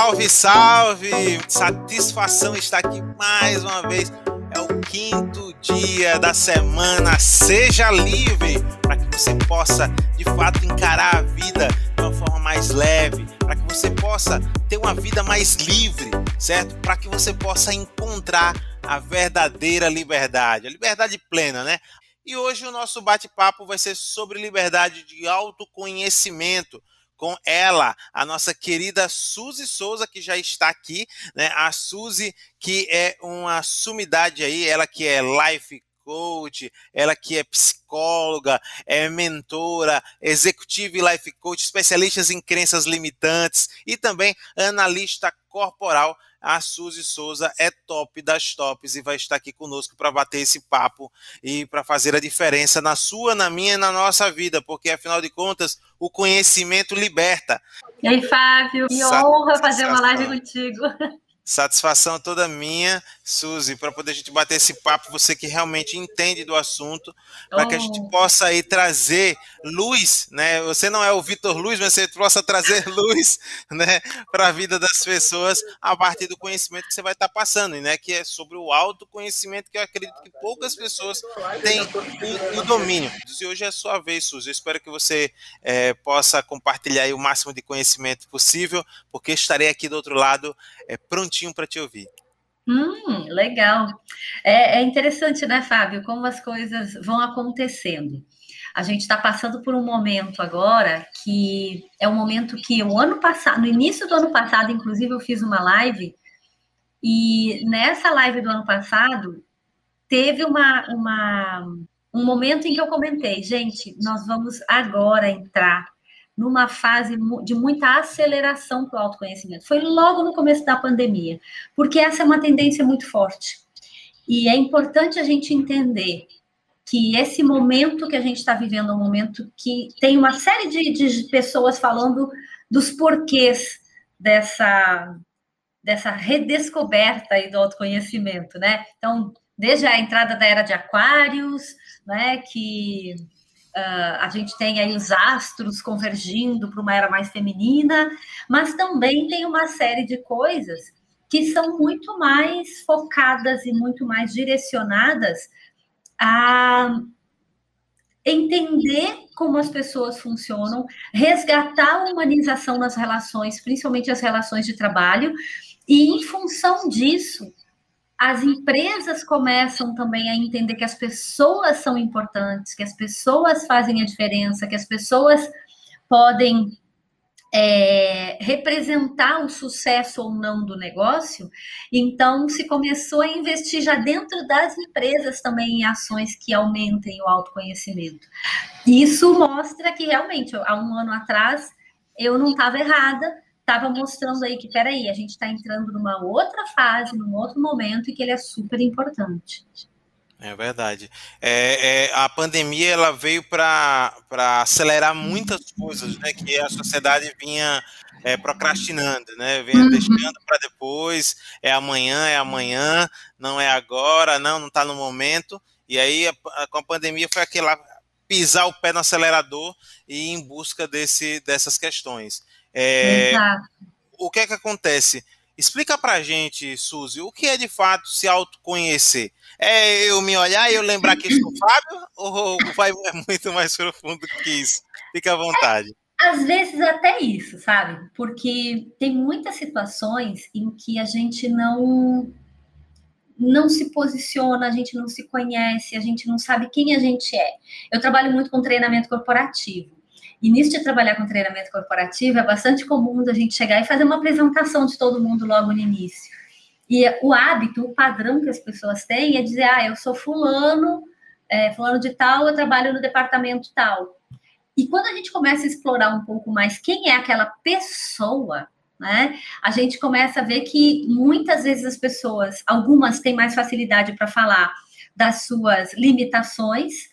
Salve, salve! Satisfação estar aqui mais uma vez. É o quinto dia da semana. Seja livre para que você possa, de fato, encarar a vida de uma forma mais leve, para que você possa ter uma vida mais livre, certo? Para que você possa encontrar a verdadeira liberdade, a liberdade plena, né? E hoje o nosso bate-papo vai ser sobre liberdade de autoconhecimento com ela, a nossa querida Suzy Souza, que já está aqui, né? A Suzy, que é uma sumidade aí, ela que é life coach, ela que é psicóloga, é mentora, executiva e life coach, especialistas em crenças limitantes e também analista corporal a Suzy Souza é top das tops e vai estar aqui conosco para bater esse papo e para fazer a diferença na sua, na minha e na nossa vida, porque afinal de contas, o conhecimento liberta. E aí, Fábio, que honra fazer uma live contigo. Satisfação toda minha, Suzy, para poder a gente bater esse papo, você que realmente entende do assunto, para oh. que a gente oh. possa aí trazer luz, né? Você não é o Vitor Luz, mas você possa trazer luz, né, para a vida das pessoas a partir do conhecimento que você vai estar tá passando, né? Que é sobre o autoconhecimento que eu acredito que poucas pessoas têm o, o domínio. E hoje é a sua vez, Suzy. Eu espero que você é, possa compartilhar o máximo de conhecimento possível, porque estarei aqui do outro lado é, prontinho para te ouvir. Hum, legal. É, é, interessante, né, Fábio, como as coisas vão acontecendo. A gente está passando por um momento agora que é um momento que o ano passado, no início do ano passado, inclusive, eu fiz uma live, e nessa live do ano passado teve uma, uma um momento em que eu comentei, gente, nós vamos agora entrar numa fase de muita aceleração para o autoconhecimento. Foi logo no começo da pandemia, porque essa é uma tendência muito forte. E é importante a gente entender que esse momento que a gente está vivendo é um momento que tem uma série de, de pessoas falando dos porquês dessa, dessa redescoberta aí do autoconhecimento, né? Então, desde a entrada da era de Aquários, né, que Uh, a gente tem aí os astros convergindo para uma era mais feminina, mas também tem uma série de coisas que são muito mais focadas e muito mais direcionadas a entender como as pessoas funcionam, resgatar a humanização nas relações, principalmente as relações de trabalho, e em função disso, as empresas começam também a entender que as pessoas são importantes, que as pessoas fazem a diferença, que as pessoas podem é, representar o sucesso ou não do negócio, então se começou a investir já dentro das empresas também em ações que aumentem o autoconhecimento. Isso mostra que realmente, há um ano atrás, eu não estava errada, estava mostrando aí que, peraí, a gente está entrando numa outra fase, num outro momento, e que ele é super importante. É verdade. É, é, a pandemia ela veio para acelerar muitas coisas, né? Que a sociedade vinha é, procrastinando, né? Vinha uhum. deixando para depois. É amanhã, é amanhã, não é agora, não, não está no momento. E aí a, a, com a pandemia foi aquela pisar o pé no acelerador e ir em busca desse, dessas questões. É, o que é que acontece? Explica pra gente, Suzy, o que é de fato se autoconhecer? É eu me olhar e eu lembrar que sou Fábio ou vai é muito mais profundo que isso? Fica à vontade. Às vezes até isso, sabe? Porque tem muitas situações em que a gente não não se posiciona, a gente não se conhece, a gente não sabe quem a gente é. Eu trabalho muito com treinamento corporativo. Nisso de trabalhar com treinamento corporativo, é bastante comum a gente chegar e fazer uma apresentação de todo mundo logo no início. E o hábito, o padrão que as pessoas têm é dizer, ah, eu sou fulano, é, fulano de tal, eu trabalho no departamento tal. E quando a gente começa a explorar um pouco mais quem é aquela pessoa, né, a gente começa a ver que muitas vezes as pessoas, algumas têm mais facilidade para falar das suas limitações,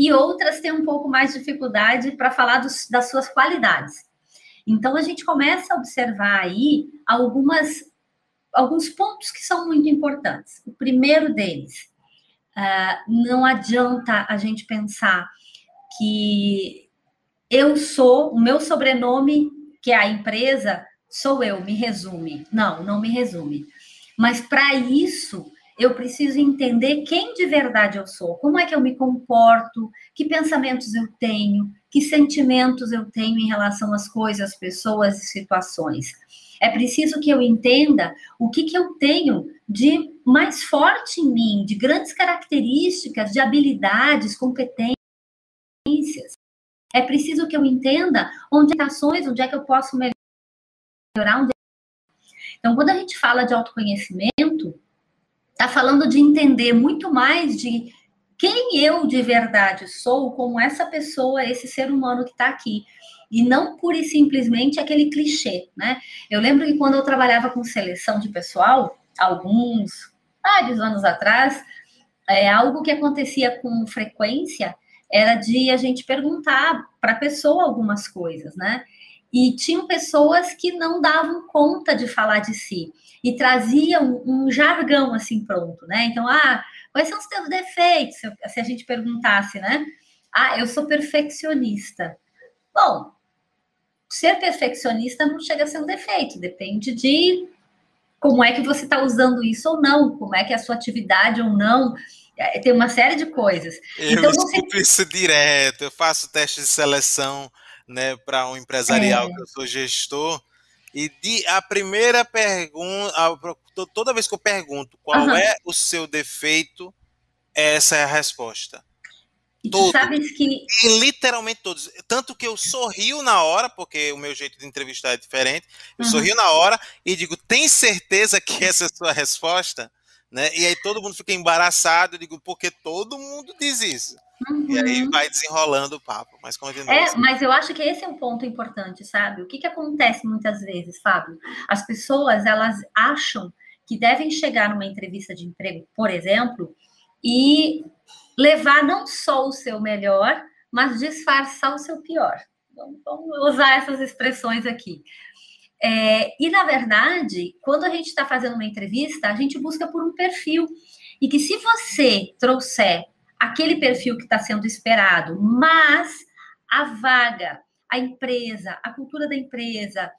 e outras têm um pouco mais de dificuldade para falar dos, das suas qualidades. Então, a gente começa a observar aí algumas, alguns pontos que são muito importantes. O primeiro deles, uh, não adianta a gente pensar que eu sou, o meu sobrenome, que é a empresa, sou eu, me resume. Não, não me resume. Mas para isso, eu preciso entender quem de verdade eu sou, como é que eu me comporto, que pensamentos eu tenho, que sentimentos eu tenho em relação às coisas, pessoas e situações. É preciso que eu entenda o que, que eu tenho de mais forte em mim, de grandes características, de habilidades, competências. É preciso que eu entenda onde é ações, onde é que eu posso melhorar. Onde... Então, quando a gente fala de autoconhecimento, está falando de entender muito mais de quem eu de verdade sou, como essa pessoa, esse ser humano que está aqui. E não pura e simplesmente aquele clichê, né? Eu lembro que quando eu trabalhava com seleção de pessoal, alguns, vários anos atrás, é, algo que acontecia com frequência era de a gente perguntar para a pessoa algumas coisas, né? E tinham pessoas que não davam conta de falar de si e traziam um jargão assim pronto, né? Então, ah, quais são os teus defeitos? Se a gente perguntasse, né? Ah, eu sou perfeccionista. Bom, ser perfeccionista não chega a ser um defeito, depende de como é que você está usando isso ou não, como é que é a sua atividade ou não. É, tem uma série de coisas. Eu então, você... isso direto, eu faço teste de seleção né, para um empresarial é. que eu sou gestor. E de, a primeira pergunta, toda vez que eu pergunto qual uhum. é o seu defeito, essa é a resposta. Todos. que. E literalmente todos. Tanto que eu sorrio na hora, porque o meu jeito de entrevistar é diferente. Eu uhum. sorrio na hora e digo: tem certeza que essa é a sua resposta? Né? E aí todo mundo fica embaraçado, eu digo, porque todo mundo diz isso. Uhum. E aí uhum. vai desenrolando o papo. Mas continua. É, mas eu acho que esse é um ponto importante, sabe? O que, que acontece muitas vezes, Fábio? As pessoas, elas acham que devem chegar numa entrevista de emprego, por exemplo, e levar não só o seu melhor, mas disfarçar o seu pior. Vamos usar essas expressões aqui. É, e, na verdade, quando a gente está fazendo uma entrevista, a gente busca por um perfil. E que se você trouxer aquele perfil que está sendo esperado, mas a vaga, a empresa, a cultura da empresa,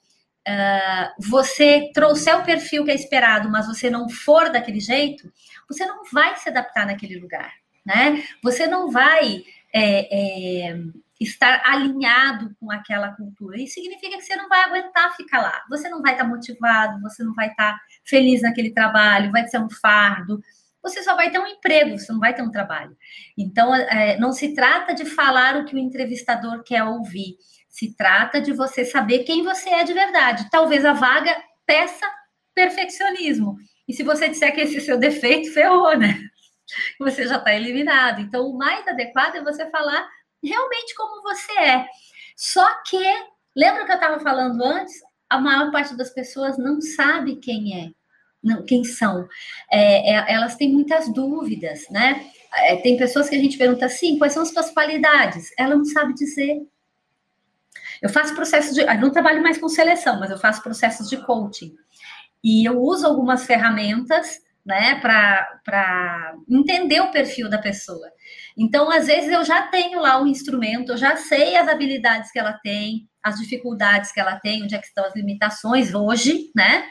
uh, você trouxer o perfil que é esperado, mas você não for daquele jeito, você não vai se adaptar naquele lugar né? Você não vai é, é, estar alinhado com aquela cultura. Isso significa que você não vai aguentar ficar lá. Você não vai estar motivado, você não vai estar feliz naquele trabalho, vai ser um fardo. Você só vai ter um emprego, você não vai ter um trabalho. Então, é, não se trata de falar o que o entrevistador quer ouvir. Se trata de você saber quem você é de verdade. Talvez a vaga peça perfeccionismo. E se você disser que esse é seu defeito, ferrou, né? você já está eliminado. Então, o mais adequado é você falar realmente como você é. Só que, lembra que eu estava falando antes? A maior parte das pessoas não sabe quem é, não, quem são. É, é, elas têm muitas dúvidas, né? É, tem pessoas que a gente pergunta assim, quais são as suas qualidades? Ela não sabe dizer. Eu faço processos de. Eu não trabalho mais com seleção, mas eu faço processos de coaching. E eu uso algumas ferramentas né, para entender o perfil da pessoa. Então, às vezes, eu já tenho lá um instrumento, eu já sei as habilidades que ela tem, as dificuldades que ela tem, onde é que estão as limitações hoje, né?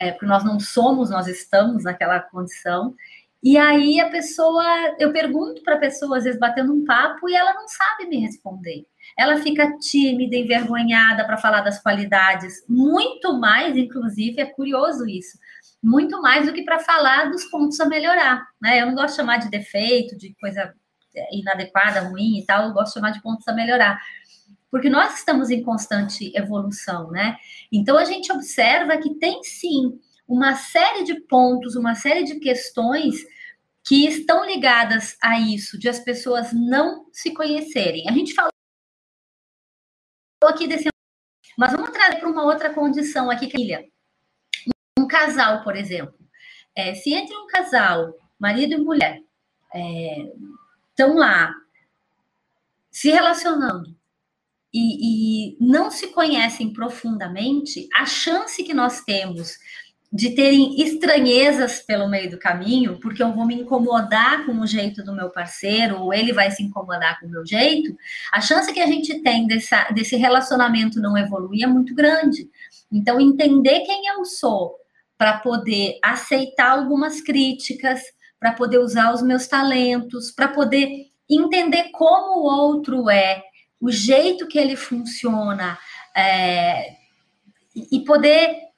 É, porque nós não somos, nós estamos naquela condição. E aí a pessoa, eu pergunto para a pessoa, às vezes batendo um papo, e ela não sabe me responder. Ela fica tímida, envergonhada para falar das qualidades, muito mais, inclusive, é curioso isso muito mais do que para falar dos pontos a melhorar. Né? Eu não gosto de chamar de defeito, de coisa inadequada, ruim e tal, eu gosto de chamar de pontos a melhorar. Porque nós estamos em constante evolução, né? Então a gente observa que tem sim uma série de pontos, uma série de questões que estão ligadas a isso, de as pessoas não se conhecerem. A gente falou aqui desse. Mas vamos trazer para uma outra condição aqui, Camila um casal, por exemplo, é, se entre um casal, marido e mulher, estão é, lá se relacionando e, e, não se conhecem profundamente, a chance que nós temos de terem estranhezas pelo meio do caminho, porque eu vou me incomodar com o jeito do meu parceiro, ou ele vai se incomodar com o meu jeito, a chance que a gente tem dessa, desse relacionamento não evoluir é muito grande. Então, entender quem eu sou para poder aceitar algumas críticas, para poder usar os meus talentos, para poder entender como o outro é, o jeito que ele funciona, é, e poder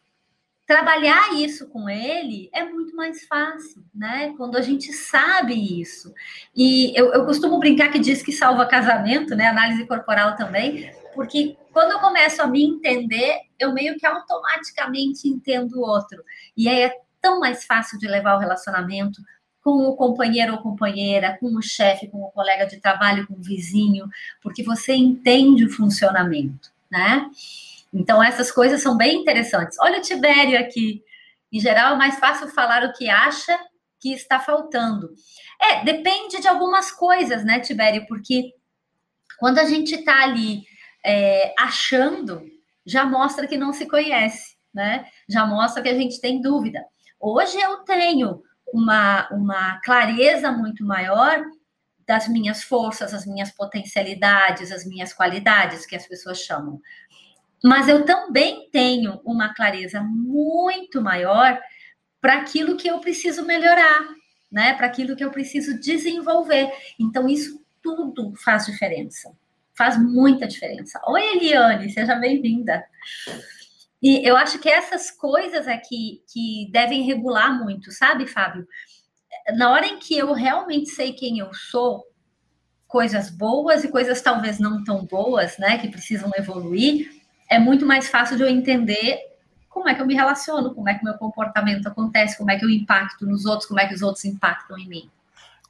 trabalhar isso com ele é muito mais fácil, né? Quando a gente sabe isso. E eu, eu costumo brincar que diz que salva casamento, né? Análise corporal também, porque quando eu começo a me entender, eu meio que automaticamente entendo o outro. E aí é tão mais fácil de levar o relacionamento com o companheiro ou companheira, com o chefe, com o colega de trabalho, com o vizinho, porque você entende o funcionamento, né? Então, essas coisas são bem interessantes. Olha o Tibério aqui. Em geral, é mais fácil falar o que acha que está faltando. É, depende de algumas coisas, né, Tibério? Porque quando a gente está ali é, achando, já mostra que não se conhece, né? Já mostra que a gente tem dúvida. Hoje eu tenho uma, uma clareza muito maior das minhas forças, as minhas potencialidades, as minhas qualidades, que as pessoas chamam mas eu também tenho uma clareza muito maior para aquilo que eu preciso melhorar, né? Para aquilo que eu preciso desenvolver. Então, isso tudo faz diferença. Faz muita diferença. Oi, Eliane, seja bem-vinda. E eu acho que essas coisas aqui que devem regular muito, sabe, Fábio? Na hora em que eu realmente sei quem eu sou, coisas boas e coisas talvez não tão boas, né, que precisam evoluir, é muito mais fácil de eu entender como é que eu me relaciono, como é que o meu comportamento acontece, como é que eu impacto nos outros, como é que os outros impactam em mim.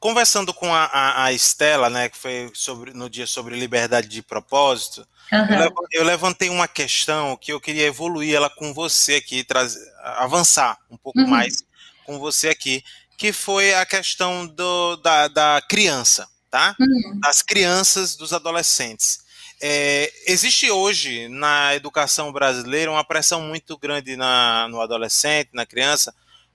Conversando com a, a, a Estela, né, que foi sobre, no dia sobre liberdade de propósito, uhum. eu, levantei uma questão que eu queria evoluir ela com você aqui, trazer, avançar um pouco uhum. mais com você aqui, que foi a questão do, da, da criança, tá? Uhum. Das crianças, dos adolescentes. É, existe hoje na educação brasileira uma pressão muito grande na, no adolescente, na criança,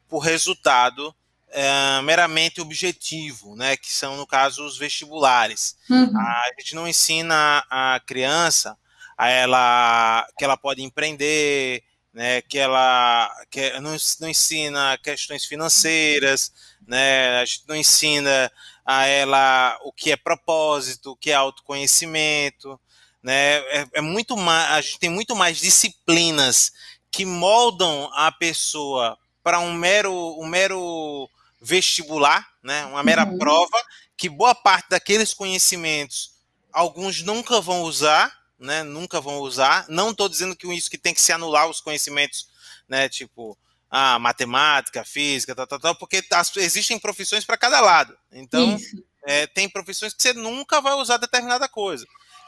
por resultado é, meramente objetivo, né, que são, no caso, os vestibulares. Uhum. A gente não ensina a criança a ela que ela pode empreender, né, que ela que não, não ensina questões financeiras, né, a gente não ensina a ela o que é propósito, o que é autoconhecimento, né? É, é muito mais, a gente tem muito mais disciplinas que moldam a pessoa para um mero, um mero vestibular, né? Uma mera uhum. prova que boa parte daqueles conhecimentos alguns nunca vão usar, né? Nunca vão usar. Não estou dizendo que isso que tem que se anular os conhecimentos, né? Tipo ah, matemática, física, tal, tal, tal, porque as, existem profissões para cada lado. Então, é, tem profissões que você nunca vai usar determinada coisa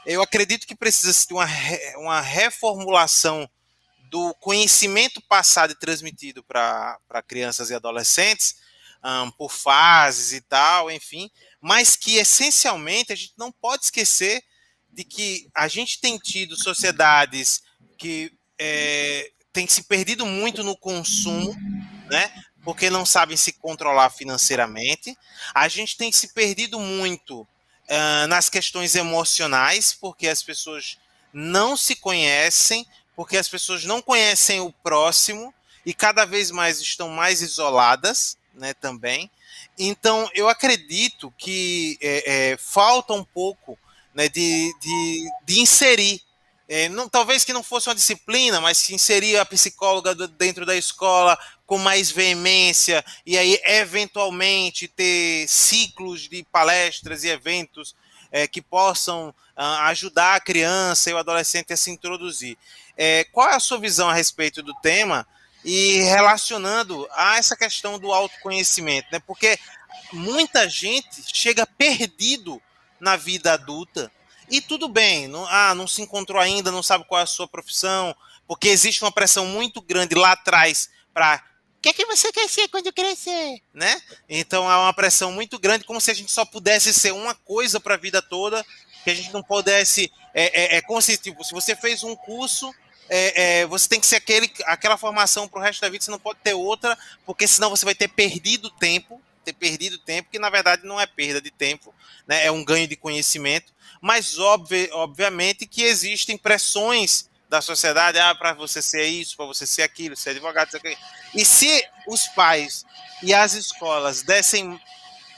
eu acredito que precisa de uma, uma reformulação do conhecimento passado e transmitido para crianças e adolescentes, um, por fases e tal, enfim, mas que essencialmente a gente não pode esquecer de que a gente tem tido sociedades que é, têm se perdido muito no consumo, né? Porque não sabem se controlar financeiramente. A gente tem se perdido muito uh, nas questões emocionais, porque as pessoas não se conhecem, porque as pessoas não conhecem o próximo e cada vez mais estão mais isoladas, né, também. Então, eu acredito que é, é, falta um pouco né, de, de, de inserir é, não, talvez que não fosse uma disciplina, mas que inserir a psicóloga dentro da escola com mais veemência e aí eventualmente ter ciclos de palestras e eventos é, que possam uh, ajudar a criança e o adolescente a se introduzir. É, qual é a sua visão a respeito do tema e relacionando a essa questão do autoconhecimento, né? Porque muita gente chega perdido na vida adulta e tudo bem, não, ah, não se encontrou ainda, não sabe qual é a sua profissão, porque existe uma pressão muito grande lá atrás para o que, é que você quer ser quando crescer, né? Então há uma pressão muito grande, como se a gente só pudesse ser uma coisa para a vida toda, que a gente não pudesse. É, é, é como se, tipo, se você fez um curso é, é, você tem que ser aquele, aquela formação para o resto da vida, você não pode ter outra, porque senão você vai ter perdido tempo, ter perdido tempo, que na verdade não é perda de tempo, né, é um ganho de conhecimento, mas obvi obviamente que existem pressões da sociedade, ah, para você ser isso, para você ser aquilo, ser advogado, ser aquilo. E se os pais e as escolas dessem,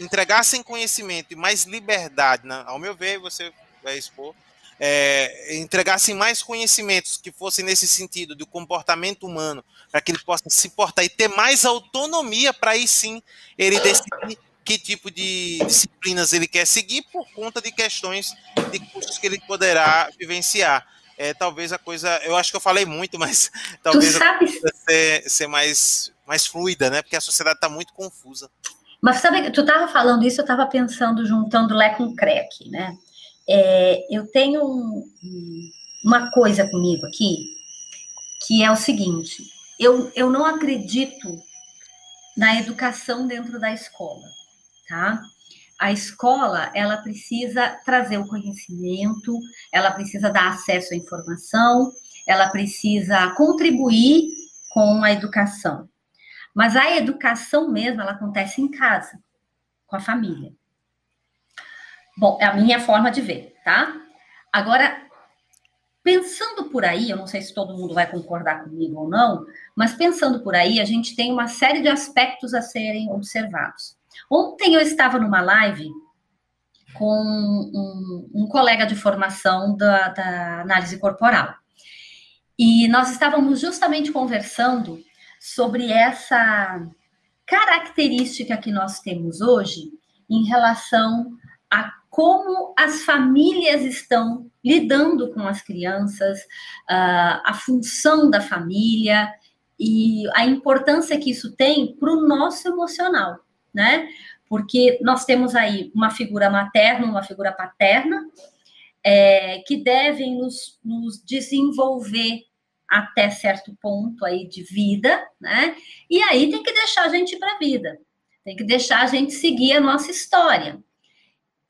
entregassem conhecimento e mais liberdade, né, ao meu ver, você vai expor, é, entregassem mais conhecimentos que fossem nesse sentido do comportamento humano, para que ele possa se portar e ter mais autonomia para aí sim ele decidir que tipo de disciplinas ele quer seguir por conta de questões de cursos que ele poderá vivenciar. É, talvez a coisa, eu acho que eu falei muito, mas talvez a coisa ser, ser mais, mais fluida, né? Porque a sociedade está muito confusa. Mas sabe, tu estava falando isso, eu estava pensando, juntando Lé com Crack, né? É, eu tenho um, uma coisa comigo aqui, que é o seguinte: eu, eu não acredito na educação dentro da escola, tá? A escola, ela precisa trazer o conhecimento, ela precisa dar acesso à informação, ela precisa contribuir com a educação. Mas a educação mesmo, ela acontece em casa, com a família. Bom, é a minha forma de ver, tá? Agora, pensando por aí, eu não sei se todo mundo vai concordar comigo ou não, mas pensando por aí, a gente tem uma série de aspectos a serem observados. Ontem eu estava numa live com um, um colega de formação da, da análise corporal. E nós estávamos justamente conversando sobre essa característica que nós temos hoje em relação a como as famílias estão lidando com as crianças, a função da família e a importância que isso tem para o nosso emocional, né? Porque nós temos aí uma figura materna, uma figura paterna, é, que devem nos, nos desenvolver até certo ponto aí de vida, né? E aí tem que deixar a gente para a vida, tem que deixar a gente seguir a nossa história.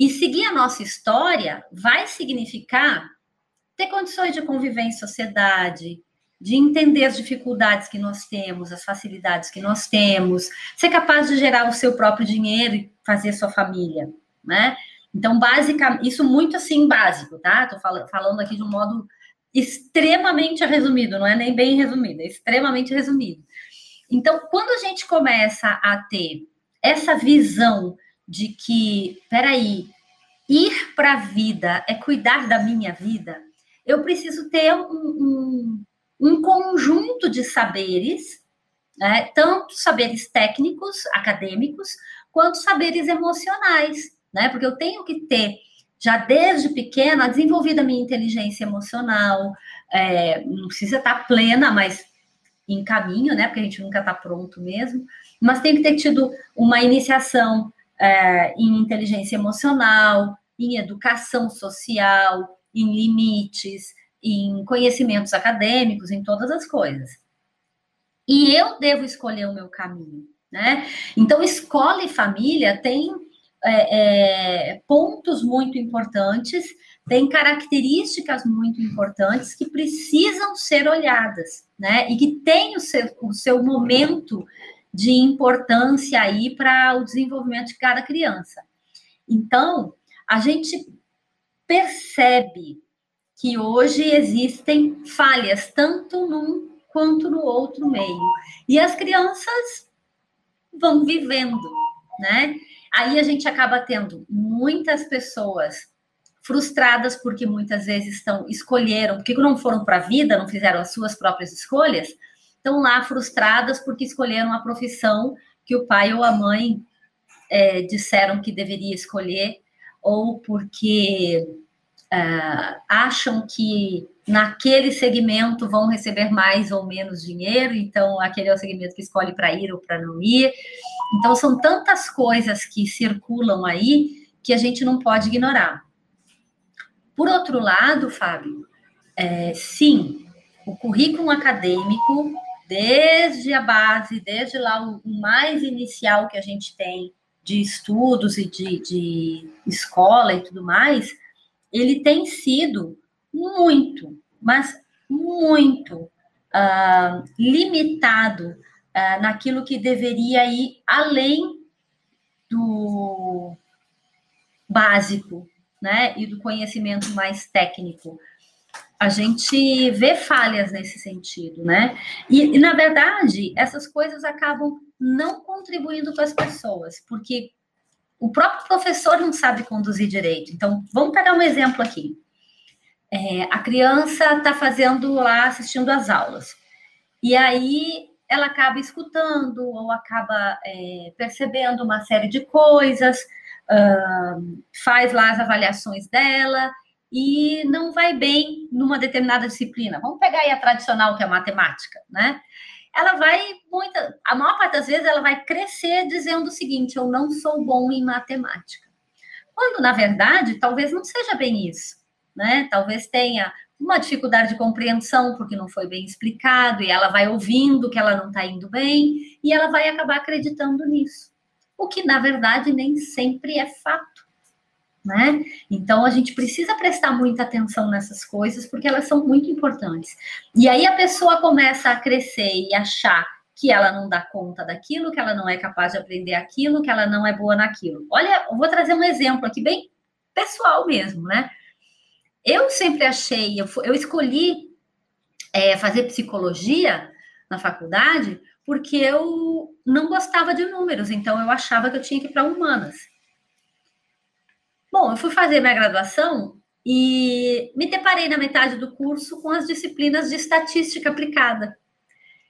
E seguir a nossa história vai significar ter condições de conviver em sociedade, de entender as dificuldades que nós temos, as facilidades que nós temos, ser capaz de gerar o seu próprio dinheiro e fazer sua família, né? Então, basicamente, isso muito assim básico, tá? Tô falando aqui de um modo extremamente resumido, não é nem bem resumido, é extremamente resumido. Então, quando a gente começa a ter essa visão de que, peraí, ir para a vida é cuidar da minha vida, eu preciso ter um, um, um conjunto de saberes, né, tanto saberes técnicos, acadêmicos, quanto saberes emocionais, né? Porque eu tenho que ter, já desde pequena, desenvolvida a minha inteligência emocional, é, não precisa estar plena, mas em caminho, né? Porque a gente nunca está pronto mesmo, mas tem que ter tido uma iniciação é, em inteligência emocional, em educação social, em limites, em conhecimentos acadêmicos, em todas as coisas. E eu devo escolher o meu caminho, né? Então, escola e família têm é, é, pontos muito importantes, têm características muito importantes que precisam ser olhadas, né? E que têm o seu, o seu momento de importância aí para o desenvolvimento de cada criança. Então, a gente percebe que hoje existem falhas, tanto num quanto no outro meio. E as crianças vão vivendo, né? Aí a gente acaba tendo muitas pessoas frustradas porque muitas vezes estão escolheram, porque não foram para a vida, não fizeram as suas próprias escolhas, estão lá frustradas porque escolheram a profissão que o pai ou a mãe é, disseram que deveria escolher, ou porque uh, acham que naquele segmento vão receber mais ou menos dinheiro, então aquele é o segmento que escolhe para ir ou para não ir. Então são tantas coisas que circulam aí que a gente não pode ignorar. Por outro lado, Fábio, é, sim, o currículo acadêmico desde a base, desde lá o mais inicial que a gente tem de estudos e de, de escola e tudo mais, ele tem sido muito, mas muito uh, limitado uh, naquilo que deveria ir além do básico, né? E do conhecimento mais técnico. A gente vê falhas nesse sentido, né? E, e, na verdade, essas coisas acabam não contribuindo com as pessoas, porque o próprio professor não sabe conduzir direito. Então, vamos pegar um exemplo aqui. É, a criança está fazendo lá, assistindo às aulas. E aí ela acaba escutando ou acaba é, percebendo uma série de coisas, uh, faz lá as avaliações dela e não vai bem numa determinada disciplina. Vamos pegar aí a tradicional, que é a matemática, né? Ela vai, muita, a maior parte das vezes, ela vai crescer dizendo o seguinte: eu não sou bom em matemática. Quando, na verdade, talvez não seja bem isso, né? Talvez tenha uma dificuldade de compreensão porque não foi bem explicado, e ela vai ouvindo que ela não está indo bem, e ela vai acabar acreditando nisso. O que, na verdade, nem sempre é fato. Né? Então a gente precisa prestar muita atenção nessas coisas porque elas são muito importantes. E aí a pessoa começa a crescer e achar que ela não dá conta daquilo, que ela não é capaz de aprender aquilo, que ela não é boa naquilo. Olha, eu vou trazer um exemplo aqui bem pessoal mesmo, né? Eu sempre achei, eu, eu escolhi é, fazer psicologia na faculdade porque eu não gostava de números, então eu achava que eu tinha que ir para humanas. Bom, eu fui fazer minha graduação e me deparei na metade do curso com as disciplinas de estatística aplicada.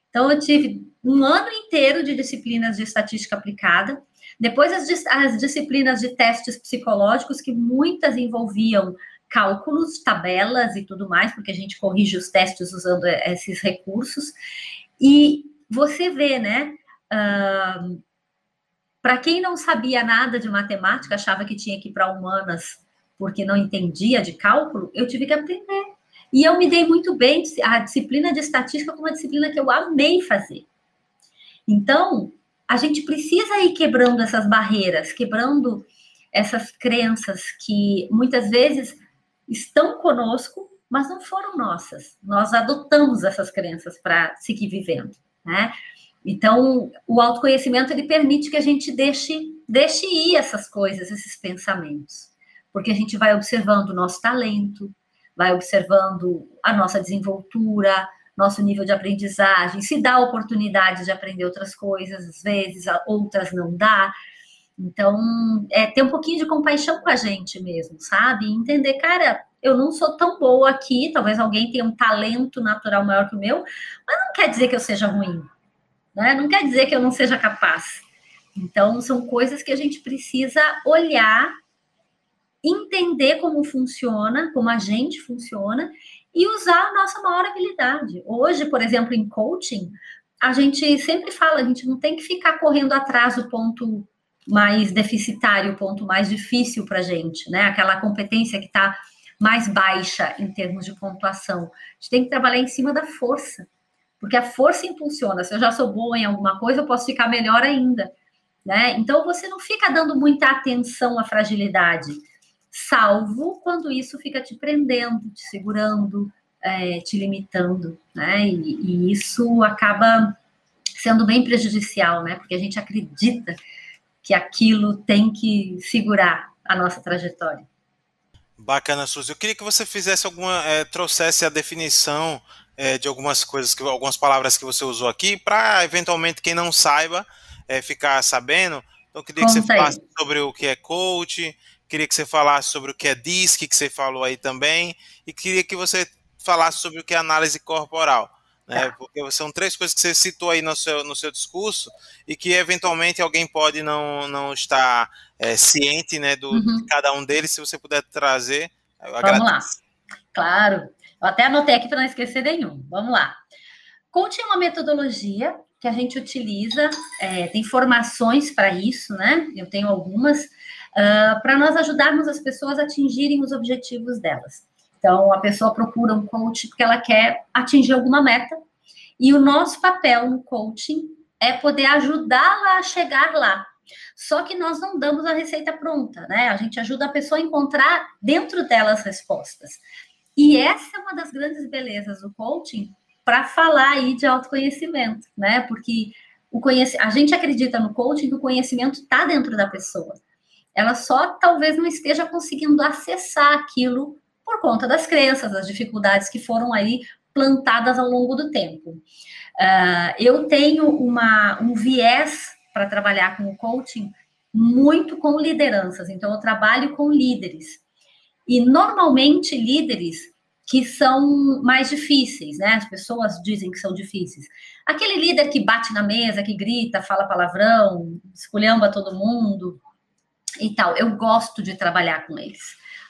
Então, eu tive um ano inteiro de disciplinas de estatística aplicada, depois as, as disciplinas de testes psicológicos, que muitas envolviam cálculos, tabelas e tudo mais, porque a gente corrige os testes usando esses recursos. E você vê, né? Uh, para quem não sabia nada de matemática, achava que tinha que ir para humanas porque não entendia de cálculo, eu tive que aprender. E eu me dei muito bem. A disciplina de estatística como uma disciplina que eu amei fazer. Então, a gente precisa ir quebrando essas barreiras, quebrando essas crenças que muitas vezes estão conosco, mas não foram nossas. Nós adotamos essas crenças para seguir vivendo, né? Então, o autoconhecimento ele permite que a gente deixe, deixe ir essas coisas, esses pensamentos, porque a gente vai observando o nosso talento, vai observando a nossa desenvoltura, nosso nível de aprendizagem, se dá oportunidade de aprender outras coisas, às vezes, outras não dá. Então, é ter um pouquinho de compaixão com a gente mesmo, sabe? Entender, cara, eu não sou tão boa aqui, talvez alguém tenha um talento natural maior que o meu, mas não quer dizer que eu seja ruim, né? Não quer dizer que eu não seja capaz. Então, são coisas que a gente precisa olhar, entender como funciona, como a gente funciona e usar a nossa maior habilidade. Hoje, por exemplo, em coaching, a gente sempre fala, a gente não tem que ficar correndo atrás do ponto mais deficitário, o ponto mais difícil para a gente, né? Aquela competência que está mais baixa em termos de pontuação. A gente tem que trabalhar em cima da força, porque a força impulsiona. Se eu já sou boa em alguma coisa, eu posso ficar melhor ainda, né? Então você não fica dando muita atenção à fragilidade, salvo quando isso fica te prendendo, te segurando, é, te limitando, né? E, e isso acaba sendo bem prejudicial, né? Porque a gente acredita que aquilo tem que segurar a nossa trajetória. Bacana, Suzy. Eu queria que você fizesse alguma, é, trouxesse a definição é, de algumas coisas, que, algumas palavras que você usou aqui, para eventualmente quem não saiba é, ficar sabendo. Então, eu queria que você falasse sobre o que é coach, queria que você falasse sobre o que é DISC, que você falou aí também, e queria que você falasse sobre o que é análise corporal né? Tá. Porque são três coisas que você citou aí no seu, no seu discurso e que eventualmente alguém pode não, não estar é, ciente né, do, uhum. de cada um deles. Se você puder trazer, eu Vamos agradeço. lá. Claro. Eu até anotei aqui para não esquecer nenhum. Vamos lá. Conte uma metodologia que a gente utiliza, é, tem formações para isso, né? Eu tenho algumas, uh, para nós ajudarmos as pessoas a atingirem os objetivos delas. Então, a pessoa procura um coach porque ela quer atingir alguma meta, e o nosso papel no coaching é poder ajudá-la a chegar lá. Só que nós não damos a receita pronta, né? A gente ajuda a pessoa a encontrar dentro dela as respostas. E essa é uma das grandes belezas do coaching para falar aí de autoconhecimento, né? Porque o conhec... a gente acredita no coaching que o conhecimento está dentro da pessoa. Ela só talvez não esteja conseguindo acessar aquilo por conta das crenças, das dificuldades que foram aí plantadas ao longo do tempo. Uh, eu tenho uma, um viés para trabalhar com o coaching muito com lideranças, então eu trabalho com líderes. E normalmente líderes que são mais difíceis, né? As pessoas dizem que são difíceis. Aquele líder que bate na mesa, que grita, fala palavrão, esculhamba todo mundo e tal. Eu gosto de trabalhar com eles.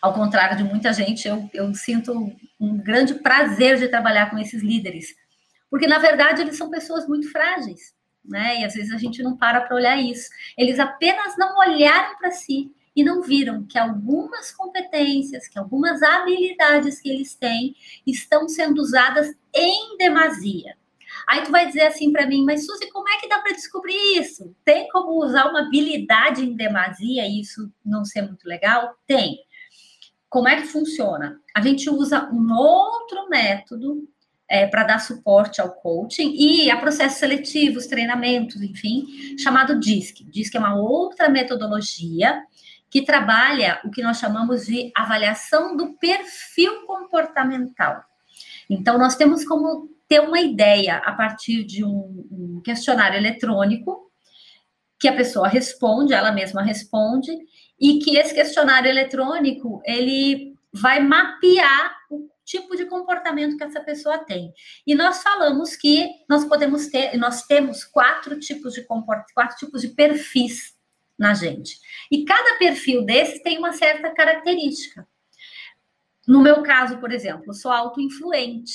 Ao contrário de muita gente, eu, eu sinto um grande prazer de trabalhar com esses líderes, porque na verdade eles são pessoas muito frágeis, né? E às vezes a gente não para para olhar isso. Eles apenas não olharam para si e não viram que algumas competências, que algumas habilidades que eles têm estão sendo usadas em demasia. Aí tu vai dizer assim para mim, mas Suzy, como é que dá para descobrir isso? Tem como usar uma habilidade em demasia e isso não ser muito legal? Tem. Como é que funciona? A gente usa um outro método é, para dar suporte ao coaching e a processos seletivos, treinamentos, enfim, chamado DISC. DISC é uma outra metodologia que trabalha o que nós chamamos de avaliação do perfil comportamental. Então, nós temos como ter uma ideia a partir de um, um questionário eletrônico que a pessoa responde, ela mesma responde, e que esse questionário eletrônico ele vai mapear o tipo de comportamento que essa pessoa tem. E nós falamos que nós podemos ter, nós temos quatro tipos de comportamento, quatro tipos de perfis na gente. E cada perfil desses tem uma certa característica. No meu caso, por exemplo, sou autoinfluente.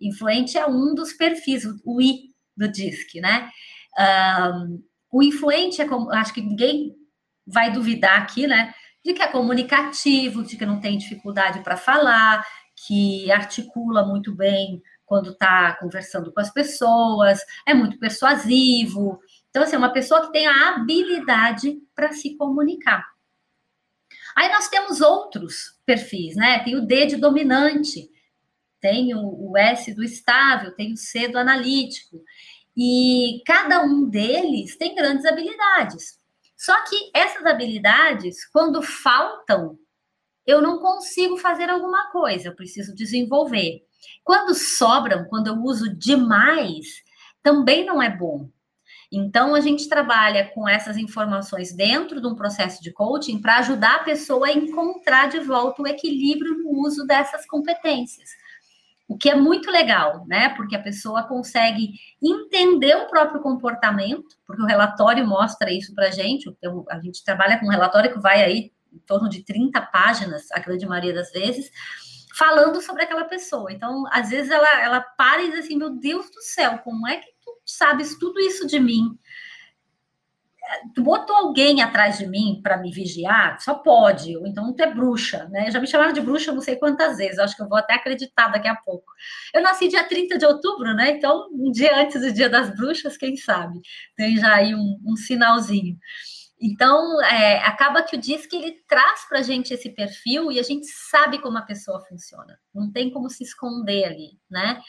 Influente é um dos perfis, o I do DISC, né? Um, o influente é como, acho que ninguém vai duvidar aqui, né? De que é comunicativo, de que não tem dificuldade para falar, que articula muito bem quando está conversando com as pessoas, é muito persuasivo. Então, assim, é uma pessoa que tem a habilidade para se comunicar. Aí nós temos outros perfis, né? Tem o D de dominante, tem o, o S do estável, tem o C do analítico. E cada um deles tem grandes habilidades. Só que essas habilidades, quando faltam, eu não consigo fazer alguma coisa, eu preciso desenvolver. Quando sobram, quando eu uso demais, também não é bom. Então, a gente trabalha com essas informações dentro de um processo de coaching para ajudar a pessoa a encontrar de volta o equilíbrio no uso dessas competências. O que é muito legal, né? Porque a pessoa consegue entender o próprio comportamento, porque o relatório mostra isso para a gente. Então, a gente trabalha com um relatório que vai aí em torno de 30 páginas, a grande maioria das vezes, falando sobre aquela pessoa. Então, às vezes ela, ela para e diz assim: Meu Deus do céu, como é que sabes tudo isso de mim? tu botou alguém atrás de mim para me vigiar, só pode, ou então tu é bruxa, né? Já me chamaram de bruxa não sei quantas vezes, acho que eu vou até acreditar daqui a pouco. Eu nasci dia 30 de outubro, né? Então, um dia antes do dia das bruxas, quem sabe? Tem já aí um, um sinalzinho. Então, é, acaba que o DISC ele traz para a gente esse perfil e a gente sabe como a pessoa funciona. Não tem como se esconder ali, né?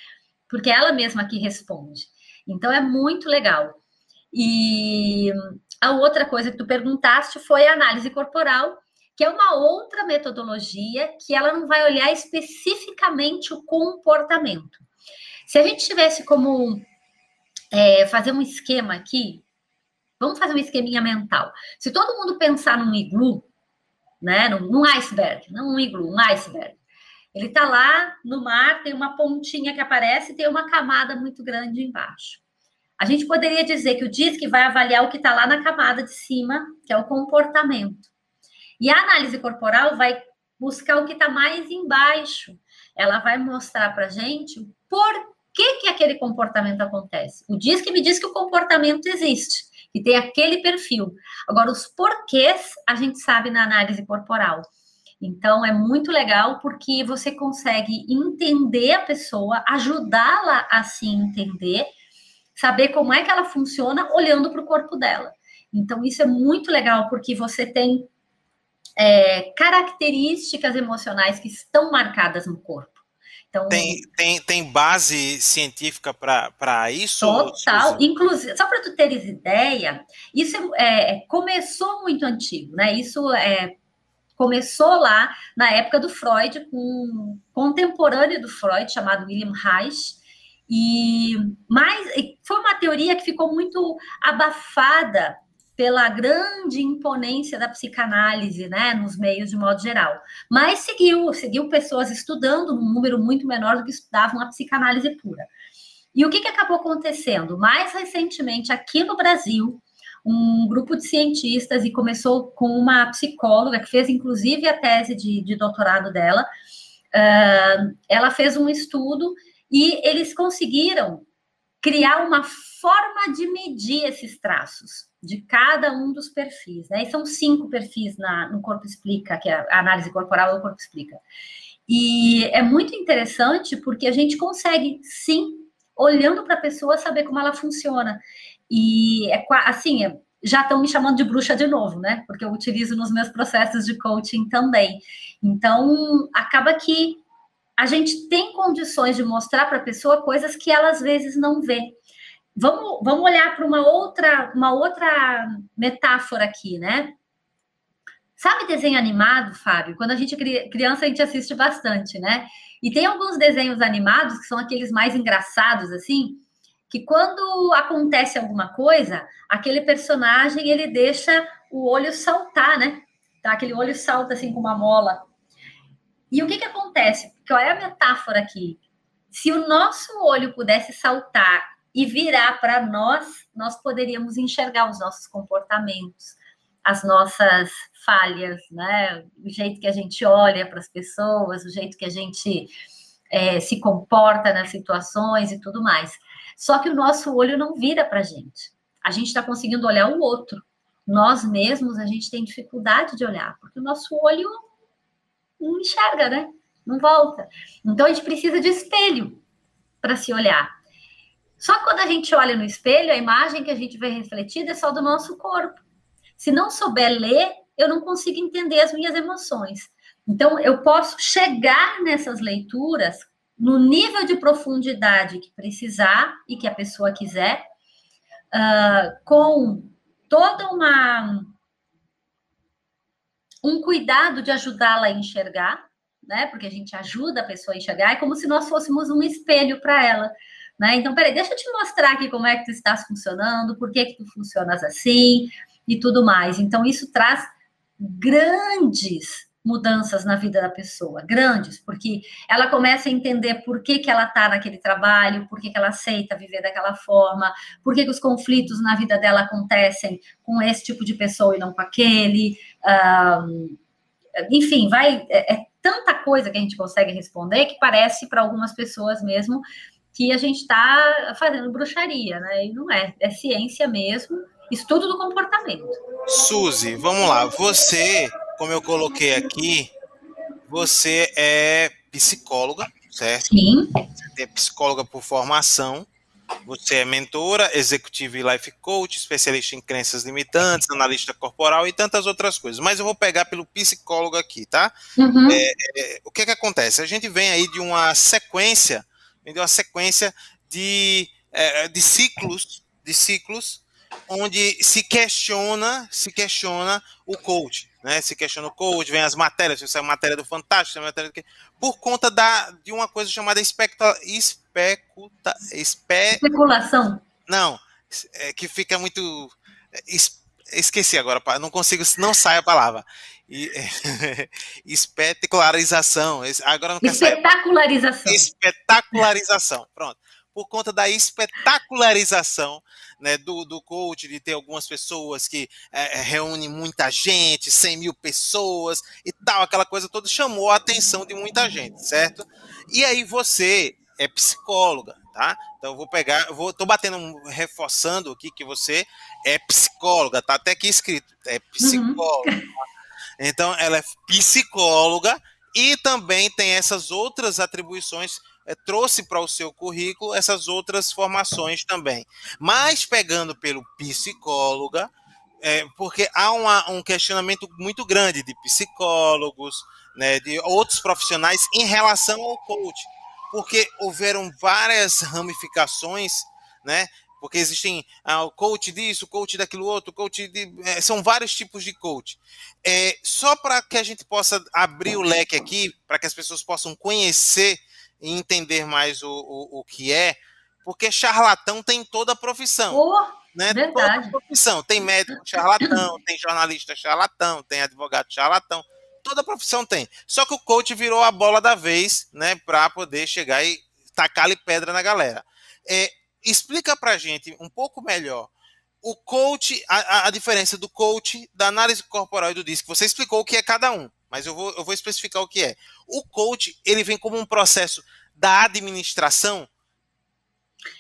Porque é ela mesma que responde. Então, é muito legal. E a outra coisa que tu perguntaste foi a análise corporal, que é uma outra metodologia que ela não vai olhar especificamente o comportamento. Se a gente tivesse como é, fazer um esquema aqui, vamos fazer um esqueminha mental. Se todo mundo pensar num iglu, né, num, num iceberg, não um iglu, um iceberg. Ele está lá no mar, tem uma pontinha que aparece e tem uma camada muito grande embaixo. A gente poderia dizer que o DISC vai avaliar o que está lá na camada de cima, que é o comportamento. E a análise corporal vai buscar o que está mais embaixo. Ela vai mostrar para a gente por que, que aquele comportamento acontece. O DISC me diz que o comportamento existe, que tem aquele perfil. Agora, os porquês a gente sabe na análise corporal. Então, é muito legal porque você consegue entender a pessoa, ajudá-la a se entender saber como é que ela funciona olhando para o corpo dela. Então, isso é muito legal, porque você tem é, características emocionais que estão marcadas no corpo. Então, tem, tem, tem base científica para isso? Total. Inclusive, só para tu teres ideia, isso é, é, começou muito antigo, né? Isso é, começou lá na época do Freud, com um contemporâneo do Freud, chamado William Reich, e mais foi uma teoria que ficou muito abafada pela grande imponência da psicanálise, né, nos meios de modo geral. Mas seguiu, seguiu pessoas estudando num número muito menor do que estudavam a psicanálise pura. E o que, que acabou acontecendo? Mais recentemente, aqui no Brasil, um grupo de cientistas, e começou com uma psicóloga, que fez inclusive a tese de, de doutorado dela, uh, ela fez um estudo e eles conseguiram criar uma forma de medir esses traços de cada um dos perfis. Né? E são cinco perfis na, no Corpo Explica, que é a análise corporal do Corpo Explica. E é muito interessante porque a gente consegue, sim, olhando para a pessoa, saber como ela funciona. E é assim, é, já estão me chamando de bruxa de novo, né? Porque eu utilizo nos meus processos de coaching também. Então, acaba que a gente tem condições de mostrar para a pessoa coisas que ela às vezes não vê. Vamos, vamos olhar para uma outra, uma outra metáfora aqui, né? Sabe desenho animado, Fábio? Quando a gente é criança, a gente assiste bastante, né? E tem alguns desenhos animados que são aqueles mais engraçados, assim, que quando acontece alguma coisa, aquele personagem ele deixa o olho saltar, né? Tá? Aquele olho salta assim com uma mola. E o que que acontece? Qual é a metáfora aqui? Se o nosso olho pudesse saltar e virar para nós, nós poderíamos enxergar os nossos comportamentos, as nossas falhas, né? O jeito que a gente olha para as pessoas, o jeito que a gente é, se comporta nas situações e tudo mais. Só que o nosso olho não vira para a gente. A gente está conseguindo olhar o outro. Nós mesmos, a gente tem dificuldade de olhar, porque o nosso olho não enxerga, né? Não volta. Então a gente precisa de espelho para se olhar. Só que quando a gente olha no espelho, a imagem que a gente vê refletida é só do nosso corpo. Se não souber ler, eu não consigo entender as minhas emoções. Então, eu posso chegar nessas leituras no nível de profundidade que precisar e que a pessoa quiser, uh, com toda uma um cuidado de ajudá-la a enxergar, né? Porque a gente ajuda a pessoa a enxergar, é como se nós fôssemos um espelho para ela. Né? Então, peraí, deixa eu te mostrar aqui como é que tu estás funcionando, por que, que tu funcionas assim e tudo mais. Então, isso traz grandes mudanças na vida da pessoa, grandes, porque ela começa a entender por que, que ela está naquele trabalho, por que, que ela aceita viver daquela forma, por que, que os conflitos na vida dela acontecem com esse tipo de pessoa e não com aquele. Um, enfim, vai. É, é tanta coisa que a gente consegue responder que parece para algumas pessoas mesmo que a gente está fazendo bruxaria, né? E não é, é ciência mesmo, estudo do comportamento. Suzy, vamos lá. Você, como eu coloquei aqui, você é psicóloga, certo? Sim. Você é psicóloga por formação. Você é mentora, executive life coach, especialista em crenças limitantes, analista corporal e tantas outras coisas. Mas eu vou pegar pelo psicólogo aqui, tá? Uhum. É, é, o que que acontece? A gente vem aí de uma sequência entendeu? uma sequência de, é, de ciclos, de ciclos, onde se questiona, se questiona o coach, né? Se questiona o coach, vem as matérias, se é matéria do Fantástico, a matéria do por conta da, de uma coisa chamada especta, especuta, espe, especulação. Não, é, que fica muito é, es, esqueci agora, não consigo, não sai a palavra. E, espetacularização. Agora não espetacularização. Espetacularização. Pronto. Por conta da espetacularização né, do, do coach, de ter algumas pessoas que é, é reúnem muita gente, 100 mil pessoas e tal, aquela coisa toda, chamou a atenção de muita gente, certo? E aí você é psicóloga, tá? Então eu vou pegar, vou, tô batendo, reforçando aqui que você é psicóloga, tá até aqui escrito, é psicóloga. Uhum. Então, ela é psicóloga e também tem essas outras atribuições, trouxe para o seu currículo essas outras formações também. Mas pegando pelo psicóloga, é, porque há uma, um questionamento muito grande de psicólogos, né, de outros profissionais em relação ao coach, porque houveram várias ramificações, né? Porque existem ah, o coach disso, coach daquilo outro, coach de, é, são vários tipos de coach. É, só para que a gente possa abrir o leque aqui, para que as pessoas possam conhecer e entender mais o, o, o que é, porque charlatão tem toda a profissão. Oh, né? Verdade. Toda profissão. Tem médico charlatão, tem jornalista charlatão, tem advogado charlatão. Toda a profissão tem. Só que o coach virou a bola da vez, né, para poder chegar e tacar-lhe pedra na galera. É, explica pra gente um pouco melhor o coach, a, a, diferença do coach, da análise corporal e do disco. Você explicou o que é cada um, mas eu vou, eu vou especificar o que é. O coach, ele vem como um processo da administração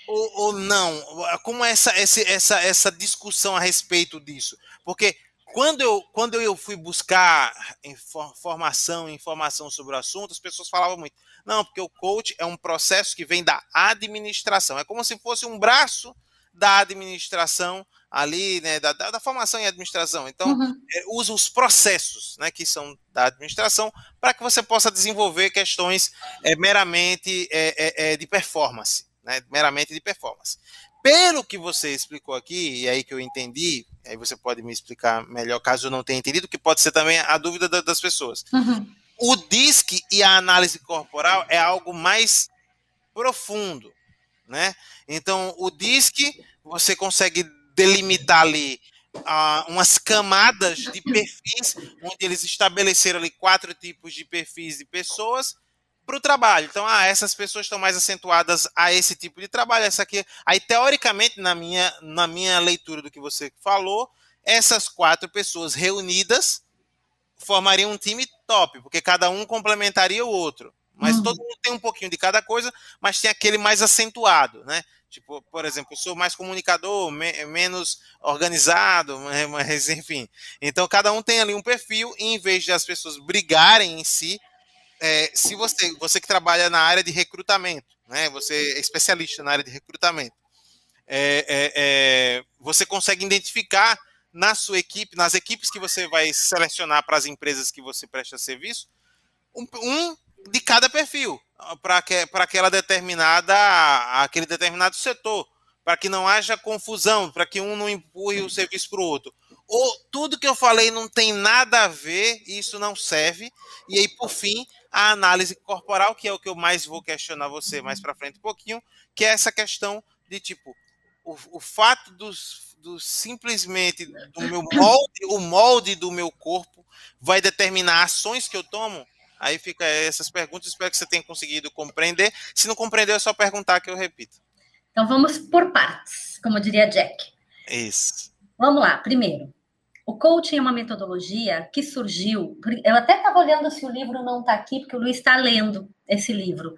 ou, ou não? Como é essa, essa, essa discussão a respeito disso? Porque quando eu, quando eu fui buscar informação, informação sobre o assunto, as pessoas falavam muito. Não, porque o coach é um processo que vem da administração. É como se fosse um braço da administração ali, né, da, da, formação em administração. Então, uhum. é, usa os processos, né, que são da administração, para que você possa desenvolver questões é, meramente é, é, é de performance né, meramente de performance. Pelo que você explicou aqui, e aí que eu entendi, aí você pode me explicar melhor caso eu não tenha entendido, que pode ser também a dúvida da, das pessoas. Uhum. O DISC e a análise corporal é algo mais profundo, né? Então, o DISC, você consegue delimitar ali uh, umas camadas de perfis, onde eles estabeleceram ali quatro tipos de perfis de pessoas, para o trabalho. Então, ah, essas pessoas estão mais acentuadas a esse tipo de trabalho, essa aqui. Aí, teoricamente, na minha, na minha leitura do que você falou, essas quatro pessoas reunidas formariam um time top, porque cada um complementaria o outro. Mas uhum. todo mundo tem um pouquinho de cada coisa, mas tem aquele mais acentuado, né? Tipo, por exemplo, eu sou mais comunicador, me menos organizado, mas enfim. Então, cada um tem ali um perfil, e em vez de as pessoas brigarem em si, é, se você, você que trabalha na área de recrutamento, né, você é especialista na área de recrutamento, é, é, é, você consegue identificar na sua equipe, nas equipes que você vai selecionar para as empresas que você presta serviço, um, um de cada perfil para aquela determinada, aquele determinado setor, para que não haja confusão, para que um não empurre o serviço para o outro. Ou tudo que eu falei não tem nada a ver, isso não serve. E aí, por fim, a análise corporal, que é o que eu mais vou questionar você mais para frente um pouquinho, que é essa questão de tipo o, o fato dos, do simplesmente do meu molde, o molde do meu corpo vai determinar ações que eu tomo. Aí fica essas perguntas, espero que você tenha conseguido compreender. Se não compreendeu, é só perguntar que eu repito. Então vamos por partes, como diria Jack. Isso. Vamos lá, primeiro. O coaching é uma metodologia que surgiu. Eu até estava olhando se o livro não está aqui, porque o Luiz está lendo esse livro.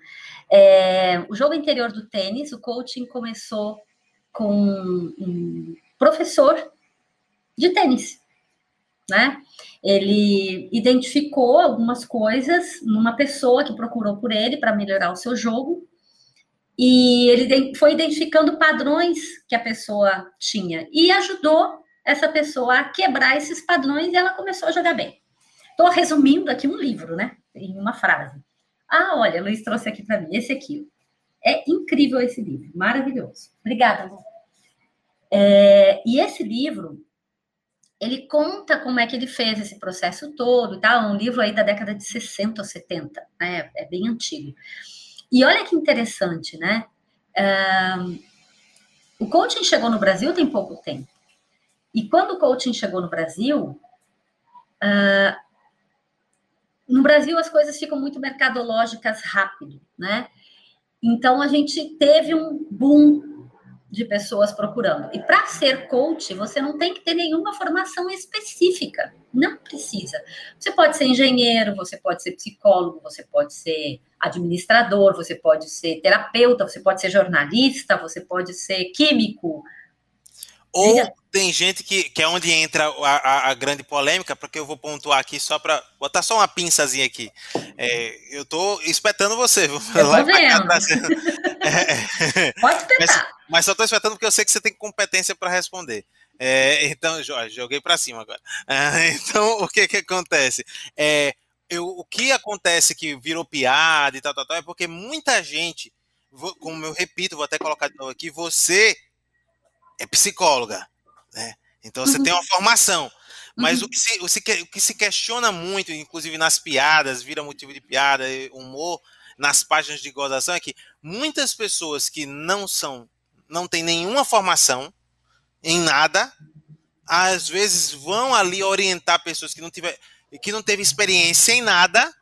É, o jogo interior do tênis, o coaching começou com um professor de tênis, né? Ele identificou algumas coisas numa pessoa que procurou por ele para melhorar o seu jogo e ele foi identificando padrões que a pessoa tinha e ajudou essa pessoa a quebrar esses padrões e ela começou a jogar bem. Estou resumindo aqui um livro, né? Em uma frase. Ah, olha, Luiz trouxe aqui para mim esse aqui. É incrível esse livro, maravilhoso. Obrigada, Lu. É, e esse livro, ele conta como é que ele fez esse processo todo tal. Um livro aí da década de 60 ou 70, né? É bem antigo. E olha que interessante, né? Um, o coaching chegou no Brasil tem pouco tempo. E quando o coaching chegou no Brasil, uh, no Brasil as coisas ficam muito mercadológicas rápido, né? Então a gente teve um boom de pessoas procurando. E para ser coach, você não tem que ter nenhuma formação específica. Não precisa. Você pode ser engenheiro, você pode ser psicólogo, você pode ser administrador, você pode ser terapeuta, você pode ser jornalista, você pode ser químico, ou tem gente que, que é onde entra a, a, a, grande polêmica, porque eu vou pontuar aqui só para botar só uma pinçazinha aqui. É, eu estou espetando você. Eu tô vendo. Tá é, Pode espetar. Mas, mas só estou espetando porque eu sei que você tem competência para responder. É, então, joguei para cima agora. Ah, então, o que que acontece? É, eu, o que acontece que virou piada e tal, tal, tal, é porque muita gente, como eu repito, vou até colocar de novo aqui, você é psicóloga, né? Então você uhum. tem uma formação. Mas uhum. o, que se, o, se, o que se questiona muito, inclusive nas piadas, vira motivo de piada, humor, nas páginas de gozação, é que muitas pessoas que não são, não têm nenhuma formação em nada, às vezes vão ali orientar pessoas que não tiver, que não teve experiência em nada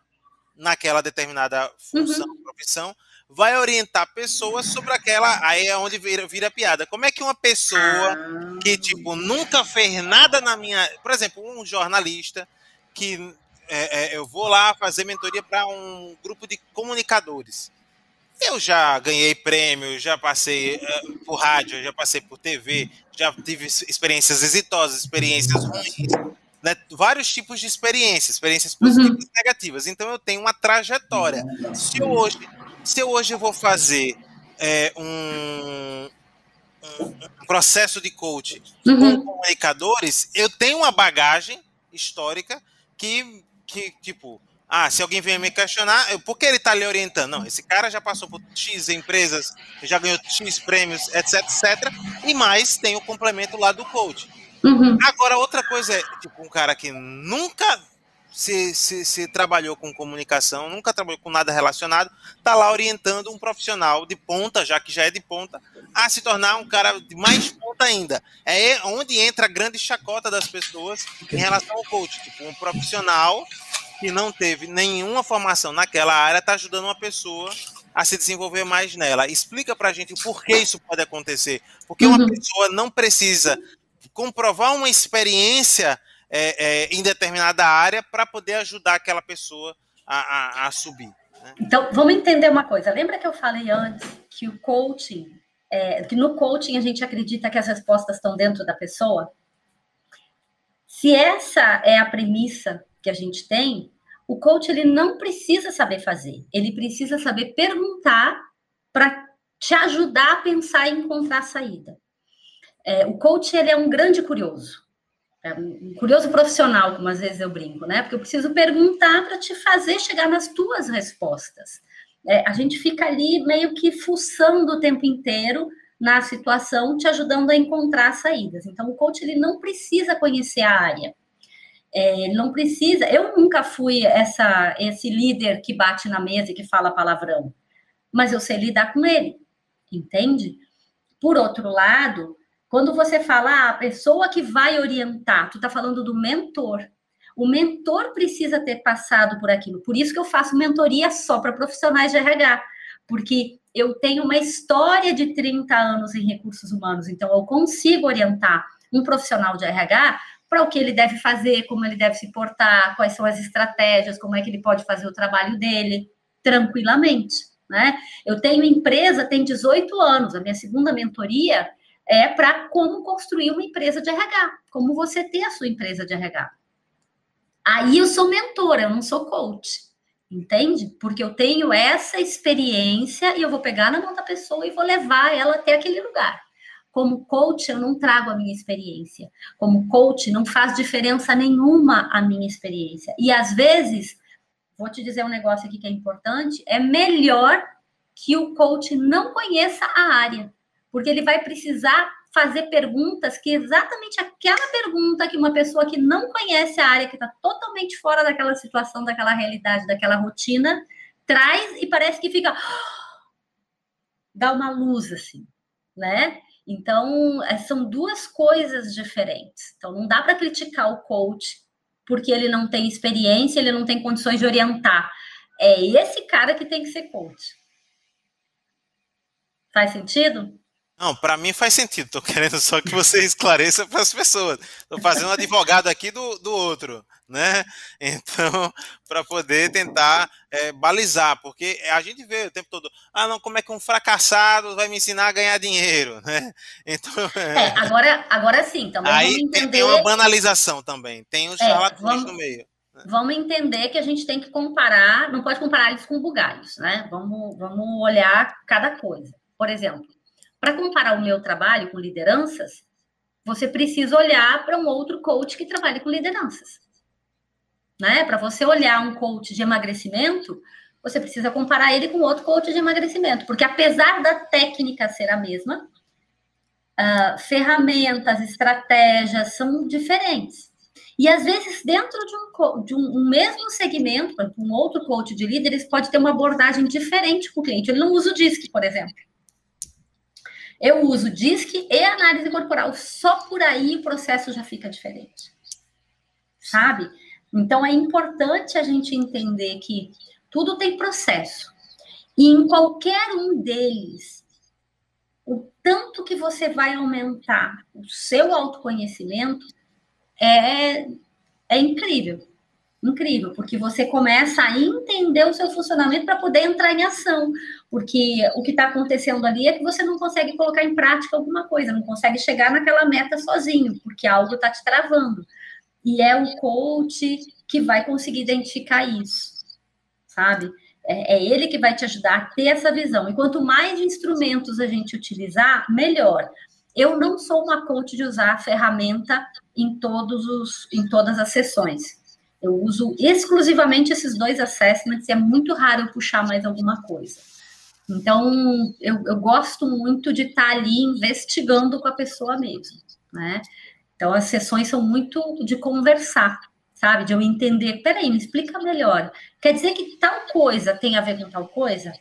naquela determinada função, uhum. profissão, vai orientar pessoas sobre aquela. Aí é onde vira, vira piada. Como é que uma pessoa ah. que, tipo, nunca fez nada na minha. Por exemplo, um jornalista que é, é, eu vou lá fazer mentoria para um grupo de comunicadores. Eu já ganhei prêmio, já passei uh, por rádio, já passei por TV, já tive experiências exitosas, experiências ruins, né? vários tipos de experiências, experiências positivas uhum. e negativas. Então eu tenho uma trajetória. Se eu hoje se eu hoje vou fazer é, um, um, processo de coaching uhum. com comunicadores, eu tenho uma bagagem histórica que, que tipo, ah, se alguém vier me questionar, eu, por que ele está lhe orientando? Não, esse cara já passou por X empresas, já ganhou X prêmios, etc, etc. E mais tem o complemento lá do coach. Uhum. Agora, outra coisa é, tipo, um cara que nunca se, se, se, trabalhou com comunicação, nunca trabalhou com nada relacionado, está lá orientando um profissional de ponta, já que já é de ponta, a se tornar um cara de mais ponta ainda. É onde entra a grande chacota das pessoas em relação ao coach. Tipo, um profissional que não teve nenhuma formação naquela área está ajudando uma pessoa a se desenvolver mais nela. Explica para a gente o porquê isso pode acontecer. Porque uma uhum. pessoa não precisa comprovar uma experiência é, é, em determinada área para poder ajudar aquela pessoa a, a, a subir. Né? Então, vamos entender uma coisa. Lembra que eu falei antes que o coaching, é, que no coaching a gente acredita que as respostas estão dentro da pessoa? Se essa é a premissa que a gente tem, o coach ele não precisa saber fazer, ele precisa saber perguntar para te ajudar a pensar e encontrar a saída. É, o coach ele é um grande curioso é um curioso profissional, como às vezes eu brinco, né? Porque eu preciso perguntar para te fazer chegar nas tuas respostas. É, a gente fica ali meio que fuçando o tempo inteiro na situação, te ajudando a encontrar saídas. Então, o coach ele não precisa conhecer a área. É, não precisa. Eu nunca fui essa esse líder que bate na mesa e que fala palavrão, mas eu sei lidar com ele, entende? Por outro lado, quando você fala ah, a pessoa que vai orientar, tu está falando do mentor. O mentor precisa ter passado por aquilo. Por isso que eu faço mentoria só para profissionais de RH, porque eu tenho uma história de 30 anos em recursos humanos, então eu consigo orientar um profissional de RH para o que ele deve fazer, como ele deve se portar, quais são as estratégias, como é que ele pode fazer o trabalho dele tranquilamente, né? Eu tenho empresa, tem 18 anos, a minha segunda mentoria é para como construir uma empresa de RH, como você ter a sua empresa de RH. Aí eu sou mentora, eu não sou coach, entende? Porque eu tenho essa experiência e eu vou pegar na mão da pessoa e vou levar ela até aquele lugar. Como coach, eu não trago a minha experiência. Como coach, não faz diferença nenhuma a minha experiência. E às vezes, vou te dizer um negócio aqui que é importante: é melhor que o coach não conheça a área porque ele vai precisar fazer perguntas que exatamente aquela pergunta que uma pessoa que não conhece a área, que está totalmente fora daquela situação, daquela realidade, daquela rotina, traz e parece que fica dá uma luz assim, né? Então, é, são duas coisas diferentes. Então, não dá para criticar o coach porque ele não tem experiência, ele não tem condições de orientar. É esse cara que tem que ser coach. Faz sentido? Não, para mim faz sentido. Tô querendo só que você esclareça para as pessoas. Tô fazendo um advogado aqui do, do outro, né? Então, para poder tentar é, balizar, porque a gente vê o tempo todo, ah, não, como é que um fracassado vai me ensinar a ganhar dinheiro, né? Então, é, é agora, agora sim. Também aí entender... tem uma banalização também. Tem os é, charlatões no meio. Né? Vamos entender que a gente tem que comparar, não pode comparar eles com bugalhos, né? Vamos, vamos olhar cada coisa. Por exemplo, para comparar o meu trabalho com lideranças, você precisa olhar para um outro coach que trabalhe com lideranças. Né? Para você olhar um coach de emagrecimento, você precisa comparar ele com outro coach de emagrecimento, porque apesar da técnica ser a mesma, uh, ferramentas, estratégias são diferentes. E às vezes, dentro de um, de um, mesmo segmento, um outro coach de líderes pode ter uma abordagem diferente com o cliente. Ele não usa o DISC, por exemplo. Eu uso DISC e análise corporal. Só por aí o processo já fica diferente. Sabe? Então é importante a gente entender que tudo tem processo. E em qualquer um deles, o tanto que você vai aumentar o seu autoconhecimento é, é incrível. Incrível, porque você começa a entender o seu funcionamento para poder entrar em ação. Porque o que está acontecendo ali é que você não consegue colocar em prática alguma coisa, não consegue chegar naquela meta sozinho, porque algo está te travando. E é o coach que vai conseguir identificar isso, sabe? É, é ele que vai te ajudar a ter essa visão. E quanto mais instrumentos a gente utilizar, melhor. Eu não sou uma coach de usar a ferramenta em, todos os, em todas as sessões. Eu uso exclusivamente esses dois assessments e é muito raro eu puxar mais alguma coisa. Então, eu, eu gosto muito de estar ali investigando com a pessoa mesmo, né? Então, as sessões são muito de conversar, sabe? De eu entender, peraí, me explica melhor. Quer dizer que tal coisa tem a ver com tal coisa?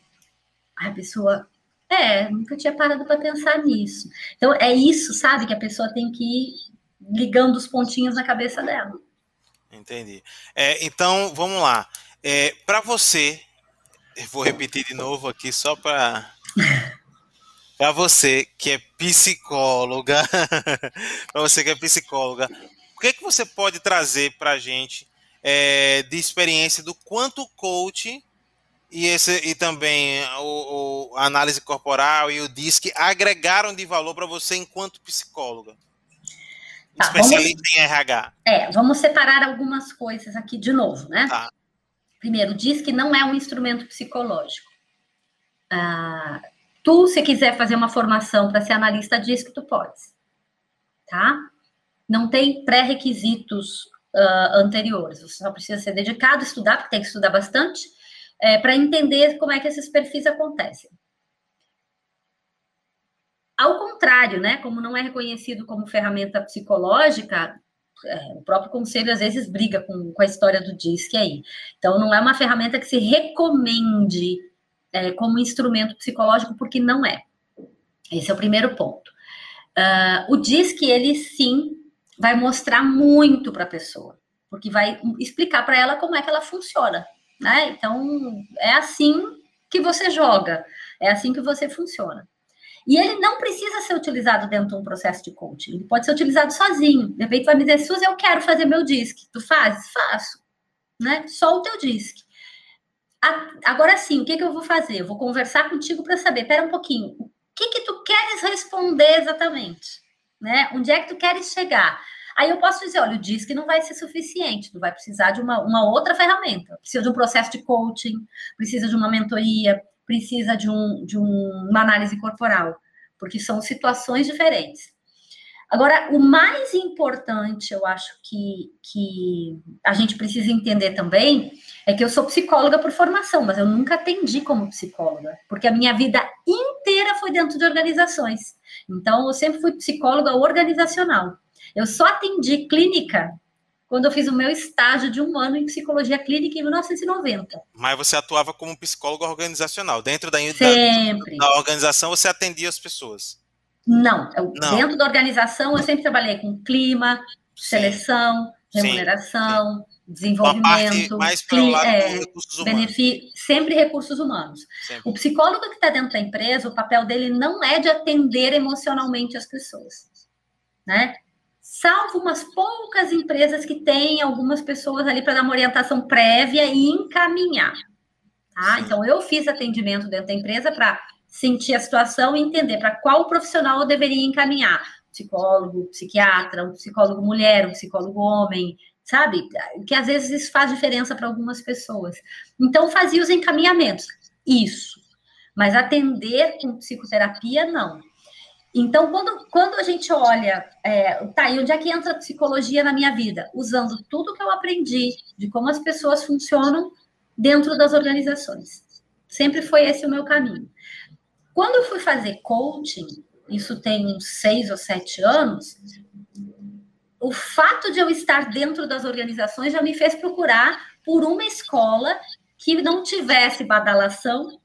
a pessoa, é, nunca tinha parado para pensar nisso. Então, é isso, sabe, que a pessoa tem que ir ligando os pontinhos na cabeça dela. Entendi. É, então, vamos lá. É, para você, vou repetir de novo aqui só para para você que é psicóloga, para você que é psicóloga, o que, é que você pode trazer para a gente é, de experiência do quanto o coach e, esse, e também o, o, a análise corporal e o DISC agregaram de valor para você enquanto psicóloga? Tá, especialista vamos, em RH. É, vamos separar algumas coisas aqui de novo, né? Tá. Primeiro, diz que não é um instrumento psicológico. Ah, tu, se quiser fazer uma formação para ser analista, diz que tu podes, tá? Não tem pré-requisitos uh, anteriores. Você só precisa ser dedicado, estudar, porque tem que estudar bastante, é, para entender como é que esses perfis acontecem. Ao contrário, né, como não é reconhecido como ferramenta psicológica, é, o próprio conselho às vezes briga com, com a história do DISC aí. Então, não é uma ferramenta que se recomende é, como instrumento psicológico, porque não é. Esse é o primeiro ponto. Uh, o DISC, ele sim vai mostrar muito para a pessoa, porque vai explicar para ela como é que ela funciona, né? Então, é assim que você joga, é assim que você funciona. E ele não precisa ser utilizado dentro de um processo de coaching, ele pode ser utilizado sozinho. De repente, vai me dizer, Suzy, eu quero fazer meu disque. Tu fazes? Faço. Né? Só o teu disque. Agora sim, o que, que eu vou fazer? Eu vou conversar contigo para saber, pera um pouquinho, o que, que tu queres responder exatamente? Né? Onde é que tu queres chegar? Aí eu posso dizer, olha, o DISC não vai ser suficiente, tu vai precisar de uma, uma outra ferramenta. Precisa de um processo de coaching, precisa de uma mentoria, precisa de, um, de um, uma análise corporal, porque são situações diferentes. Agora, o mais importante, eu acho que, que a gente precisa entender também, é que eu sou psicóloga por formação, mas eu nunca atendi como psicóloga, porque a minha vida inteira foi dentro de organizações. Então, eu sempre fui psicóloga organizacional. Eu só atendi clínica quando eu fiz o meu estágio de um ano em psicologia clínica em 1990. Mas você atuava como psicóloga organizacional. Dentro da, da, da organização, você atendia as pessoas? Não. Eu, Não. Dentro da organização, eu sempre trabalhei com clima, seleção, Sim. remuneração, Sim. desenvolvimento. mais para o lado é, recursos humanos. Sempre recursos humanos. Sempre. O psicólogo que está dentro da empresa, o papel dele não é de atender emocionalmente as pessoas. Né? Salvo umas poucas empresas que têm algumas pessoas ali para dar uma orientação prévia e encaminhar. Tá? Então, eu fiz atendimento dentro da empresa para sentir a situação e entender para qual profissional eu deveria encaminhar. Psicólogo, psiquiatra, um psicólogo mulher, um psicólogo homem, sabe? Que às vezes isso faz diferença para algumas pessoas. Então, fazia os encaminhamentos. Isso. Mas atender com psicoterapia, não. Então, quando, quando a gente olha, é, tá, e onde é que entra a psicologia na minha vida? Usando tudo que eu aprendi de como as pessoas funcionam dentro das organizações. Sempre foi esse o meu caminho. Quando eu fui fazer coaching, isso tem uns seis ou sete anos, o fato de eu estar dentro das organizações já me fez procurar por uma escola que não tivesse badalação,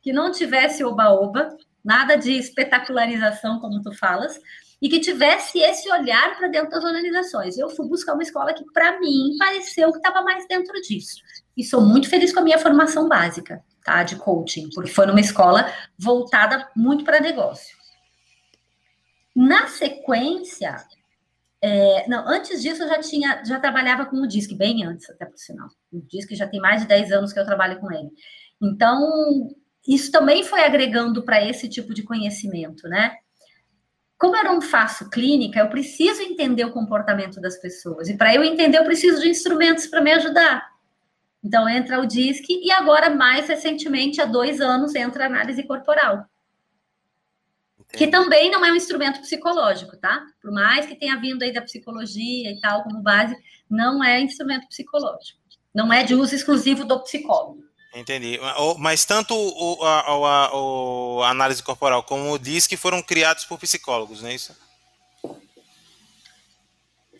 que não tivesse oba-oba, nada de espetacularização, como tu falas, e que tivesse esse olhar para dentro das organizações. Eu fui buscar uma escola que, para mim, pareceu que estava mais dentro disso. E sou muito feliz com a minha formação básica, tá, de coaching, porque foi numa escola voltada muito para negócio. Na sequência, é, não, antes disso eu já tinha, já trabalhava com o DISC, bem antes, até por sinal. O DISC já tem mais de 10 anos que eu trabalho com ele. Então, isso também foi agregando para esse tipo de conhecimento, né? Como eu não faço clínica, eu preciso entender o comportamento das pessoas. E para eu entender, eu preciso de instrumentos para me ajudar. Então, entra o DISC e agora, mais recentemente, há dois anos, entra a análise corporal que também não é um instrumento psicológico, tá? Por mais que tenha vindo aí da psicologia e tal como base, não é instrumento psicológico. Não é de uso exclusivo do psicólogo. Entendi. Mas tanto o, a, a, análise corporal como o DISC foram criados por psicólogos, não é isso?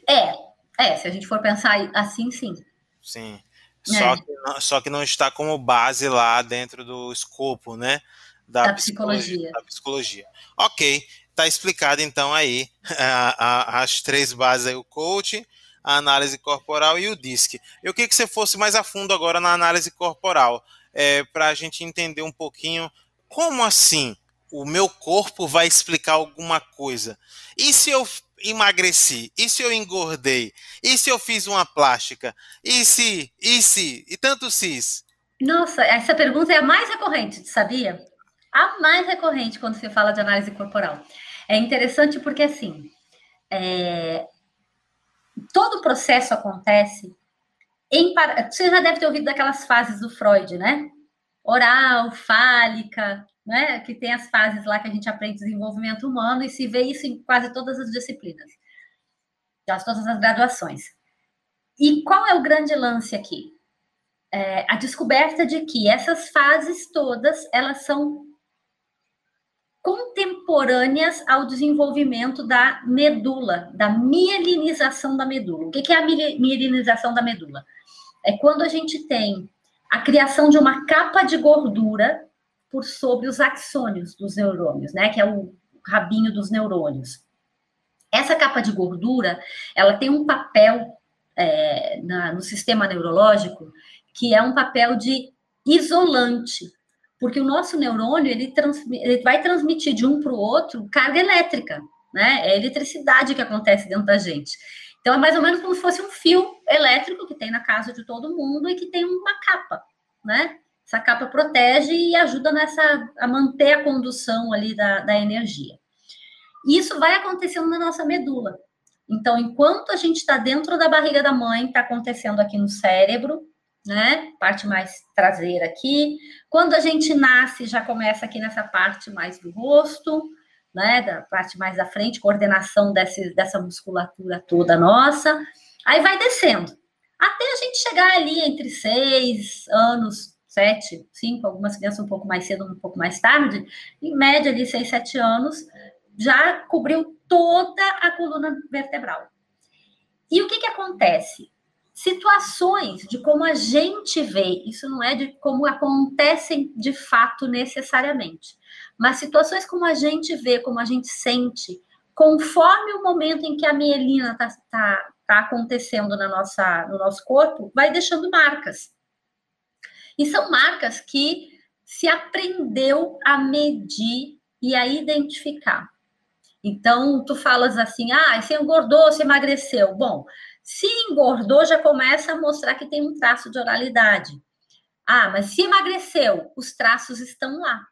É, é, se a gente for pensar assim, sim. Sim. É. Só, que não, só que não está como base lá dentro do escopo, né? Da, da psicologia. psicologia. Da psicologia. Ok, tá explicado então aí a, a, as três bases aí, o coach, a análise corporal e o DISC. Eu queria que você fosse mais a fundo agora na análise corporal, é, para a gente entender um pouquinho como assim o meu corpo vai explicar alguma coisa. E se eu emagreci? E se eu engordei? E se eu fiz uma plástica? E se? E se? E tanto cis? Nossa, essa pergunta é a mais recorrente, sabia? a mais recorrente quando se fala de análise corporal. É interessante porque, assim, é... todo o processo acontece em. Você já deve ter ouvido daquelas fases do Freud, né? Oral, fálica, né? Que tem as fases lá que a gente aprende desenvolvimento humano e se vê isso em quase todas as disciplinas, todas as graduações. E qual é o grande lance aqui? É, a descoberta de que essas fases todas elas são contemporâneas ao desenvolvimento da medula, da mielinização da medula. O que é a mielinização da medula? É quando a gente tem a criação de uma capa de gordura por sobre os axônios dos neurônios, né? Que é o rabinho dos neurônios. Essa capa de gordura, ela tem um papel é, na, no sistema neurológico que é um papel de isolante porque o nosso neurônio ele, ele vai transmitir de um para o outro carga elétrica, né? É eletricidade que acontece dentro da gente. Então é mais ou menos como se fosse um fio elétrico que tem na casa de todo mundo e que tem uma capa, né? Essa capa protege e ajuda nessa a manter a condução ali da, da energia. Isso vai acontecendo na nossa medula. Então, enquanto a gente está dentro da barriga da mãe, está acontecendo aqui no cérebro, né? Parte mais traseira aqui. Quando a gente nasce, já começa aqui nessa parte mais do rosto, né? Da parte mais da frente, coordenação desse, dessa musculatura toda nossa. Aí vai descendo. Até a gente chegar ali entre seis anos, sete, cinco, algumas crianças um pouco mais cedo, um pouco mais tarde, em média ali, seis, sete anos, já cobriu toda a coluna vertebral. E o que, que acontece? Situações de como a gente vê, isso não é de como acontecem de fato necessariamente, mas situações como a gente vê, como a gente sente, conforme o momento em que a mielina está tá, tá acontecendo na nossa, no nosso corpo, vai deixando marcas. E são marcas que se aprendeu a medir e a identificar. Então, tu falas assim, ah, você engordou, você emagreceu. Bom, se engordou, já começa a mostrar que tem um traço de oralidade. Ah, mas se emagreceu, os traços estão lá.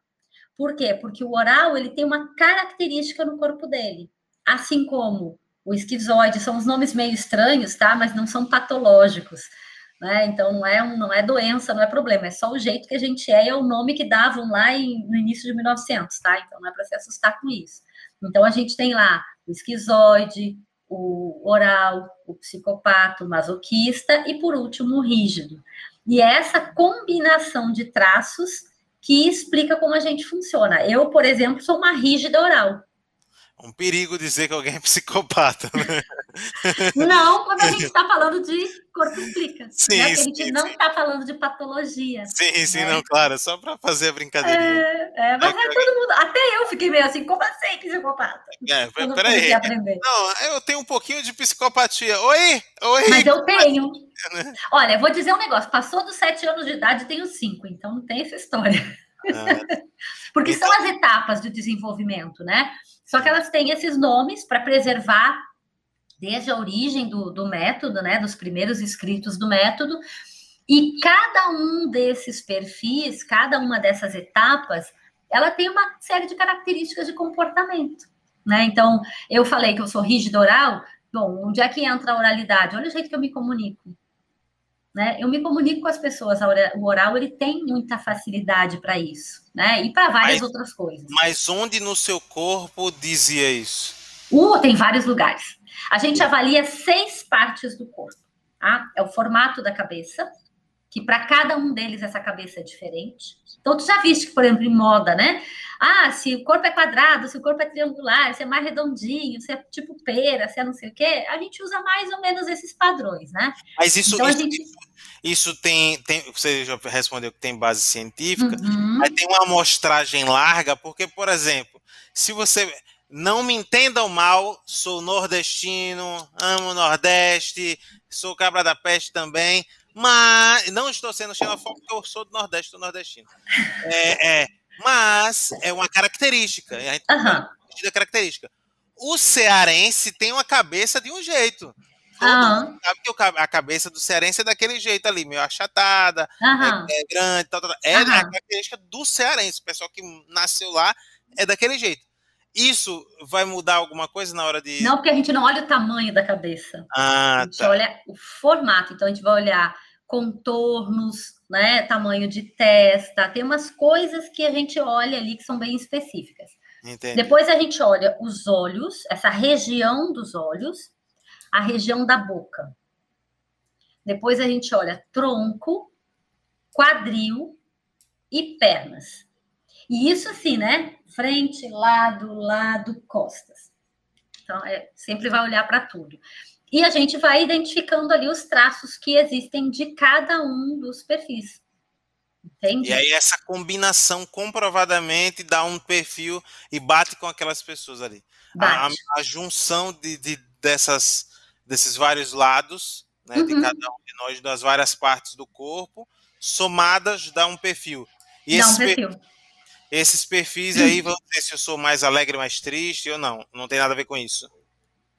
Por quê? Porque o oral ele tem uma característica no corpo dele, assim como o esquizoide, são os nomes meio estranhos, tá? Mas não são patológicos, né? Então não é um, não é doença, não é problema, é só o jeito que a gente é e é o nome que davam lá em, no início de 1900, tá? Então não é para se assustar com isso. Então, a gente tem lá o esquizoide, o oral, o psicopata, o masoquista e, por último, o rígido. E é essa combinação de traços que explica como a gente funciona. Eu, por exemplo, sou uma rígida oral um perigo dizer que alguém é psicopata. Né? Não, quando a gente está falando de corpo explica. Sim, né? sim, a gente sim, não está falando de patologia. Sim, sim, né? não, claro, só para fazer a brincadeira. É, é, mas é, todo mundo, até eu fiquei meio assim, como assim psicopata? É, peraí. Não, eu tenho um pouquinho de psicopatia. Oi, oi. Mas eu tenho. Né? Olha, vou dizer um negócio, passou dos sete anos de idade, tenho cinco, então não tem essa história. Ah, Porque então... são as etapas do desenvolvimento, né? Só que elas têm esses nomes para preservar desde a origem do, do método, né, dos primeiros escritos do método, e cada um desses perfis, cada uma dessas etapas, ela tem uma série de características de comportamento. Né? Então, eu falei que eu sou rígido oral, bom, onde é que entra a oralidade? Olha o jeito que eu me comunico. Né? Eu me comunico com as pessoas, o oral ele tem muita facilidade para isso, né? E para várias mas, outras coisas. Mas onde no seu corpo dizia isso? Uh, tem vários lugares. A gente avalia seis partes do corpo. Tá? É o formato da cabeça, que para cada um deles essa cabeça é diferente. Então, tu já viste que, por exemplo, em moda, né? Ah, se o corpo é quadrado, se o corpo é triangular, se é mais redondinho, se é tipo pera, se é não sei o quê, a gente usa mais ou menos esses padrões, né? Mas isso, então, isso, gente... isso tem, tem. Você já respondeu que tem base científica, uhum. mas tem uma amostragem larga, porque, por exemplo, se você. Não me entendam mal, sou nordestino, amo o Nordeste, sou cabra da peste também, mas não estou sendo xenofóbico porque eu sou do Nordeste, do nordestino. É, é, mas é uma característica. A gente uhum. característica. O cearense tem uma cabeça de um jeito. uhum. sabe que a cabeça do cearense é daquele jeito ali, meio achatada, uhum. é, é, grande, tal, tal, É uhum. a característica do cearense. O pessoal que nasceu lá é daquele jeito. Isso vai mudar alguma coisa na hora de. Não, porque a gente não olha o tamanho da cabeça. Ah, a gente tá. olha o formato. Então a gente vai olhar contornos, né? Tamanho de testa. Tem umas coisas que a gente olha ali que são bem específicas. Entendi. Depois a gente olha os olhos, essa região dos olhos, a região da boca. Depois a gente olha tronco, quadril e pernas. E isso assim, né? frente, lado, lado, costas. Então, é, sempre vai olhar para tudo. E a gente vai identificando ali os traços que existem de cada um dos perfis. Entende? E aí essa combinação comprovadamente dá um perfil e bate com aquelas pessoas ali. A, a, junção de, de, dessas, desses vários lados, né, uhum. de cada um de nós, das várias partes do corpo, somadas dá um perfil. E dá um perfil. Per esses perfis aí vão dizer se eu sou mais alegre, mais triste ou não. Não tem nada a ver com isso.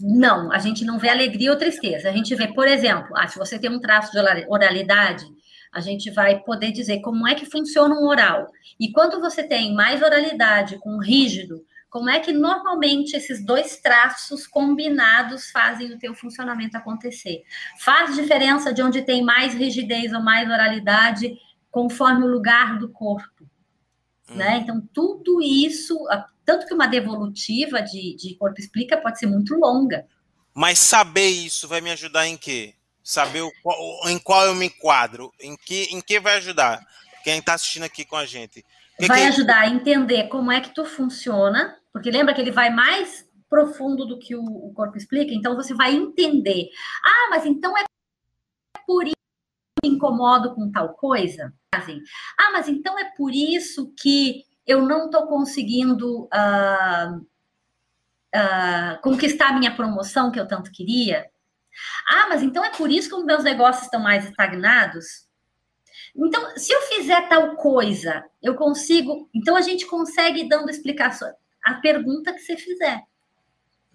Não, a gente não vê alegria ou tristeza. A gente vê, por exemplo, ah, se você tem um traço de oralidade, a gente vai poder dizer como é que funciona um oral. E quando você tem mais oralidade com rígido, como é que normalmente esses dois traços combinados fazem o teu funcionamento acontecer? Faz diferença de onde tem mais rigidez ou mais oralidade conforme o lugar do corpo. Né? Hum. Então, tudo isso, tanto que uma devolutiva de, de corpo explica pode ser muito longa. Mas saber isso vai me ajudar em quê? Saber o, em qual eu me enquadro? Em que, em que vai ajudar? Quem está assistindo aqui com a gente. Que vai que... ajudar a entender como é que tu funciona, porque lembra que ele vai mais profundo do que o, o corpo explica, então você vai entender. Ah, mas então é por isso que eu me incomodo com tal coisa? fazem. Ah, mas então é por isso que eu não estou conseguindo uh, uh, conquistar a minha promoção que eu tanto queria? Ah, mas então é por isso que os meus negócios estão mais estagnados? Então, se eu fizer tal coisa, eu consigo. Então, a gente consegue dando explicação. A pergunta que você fizer,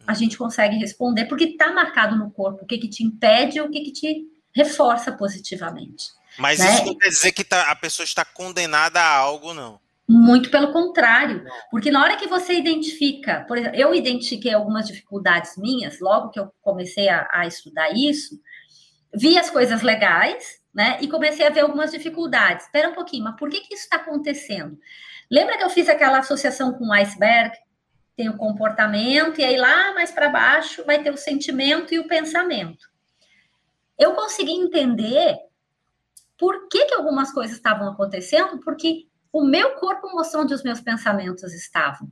a gente consegue responder, porque está marcado no corpo o que, que te impede ou o que, que te reforça positivamente. Mas né? isso não quer dizer que tá, a pessoa está condenada a algo, não. Muito pelo contrário, porque na hora que você identifica, por exemplo, eu identifiquei algumas dificuldades minhas, logo que eu comecei a, a estudar isso, vi as coisas legais, né, e comecei a ver algumas dificuldades. Espera um pouquinho, mas por que, que isso está acontecendo? Lembra que eu fiz aquela associação com o iceberg? tem o comportamento, e aí lá mais para baixo vai ter o sentimento e o pensamento. Eu consegui entender por que, que algumas coisas estavam acontecendo, porque o meu corpo mostrou onde os meus pensamentos estavam.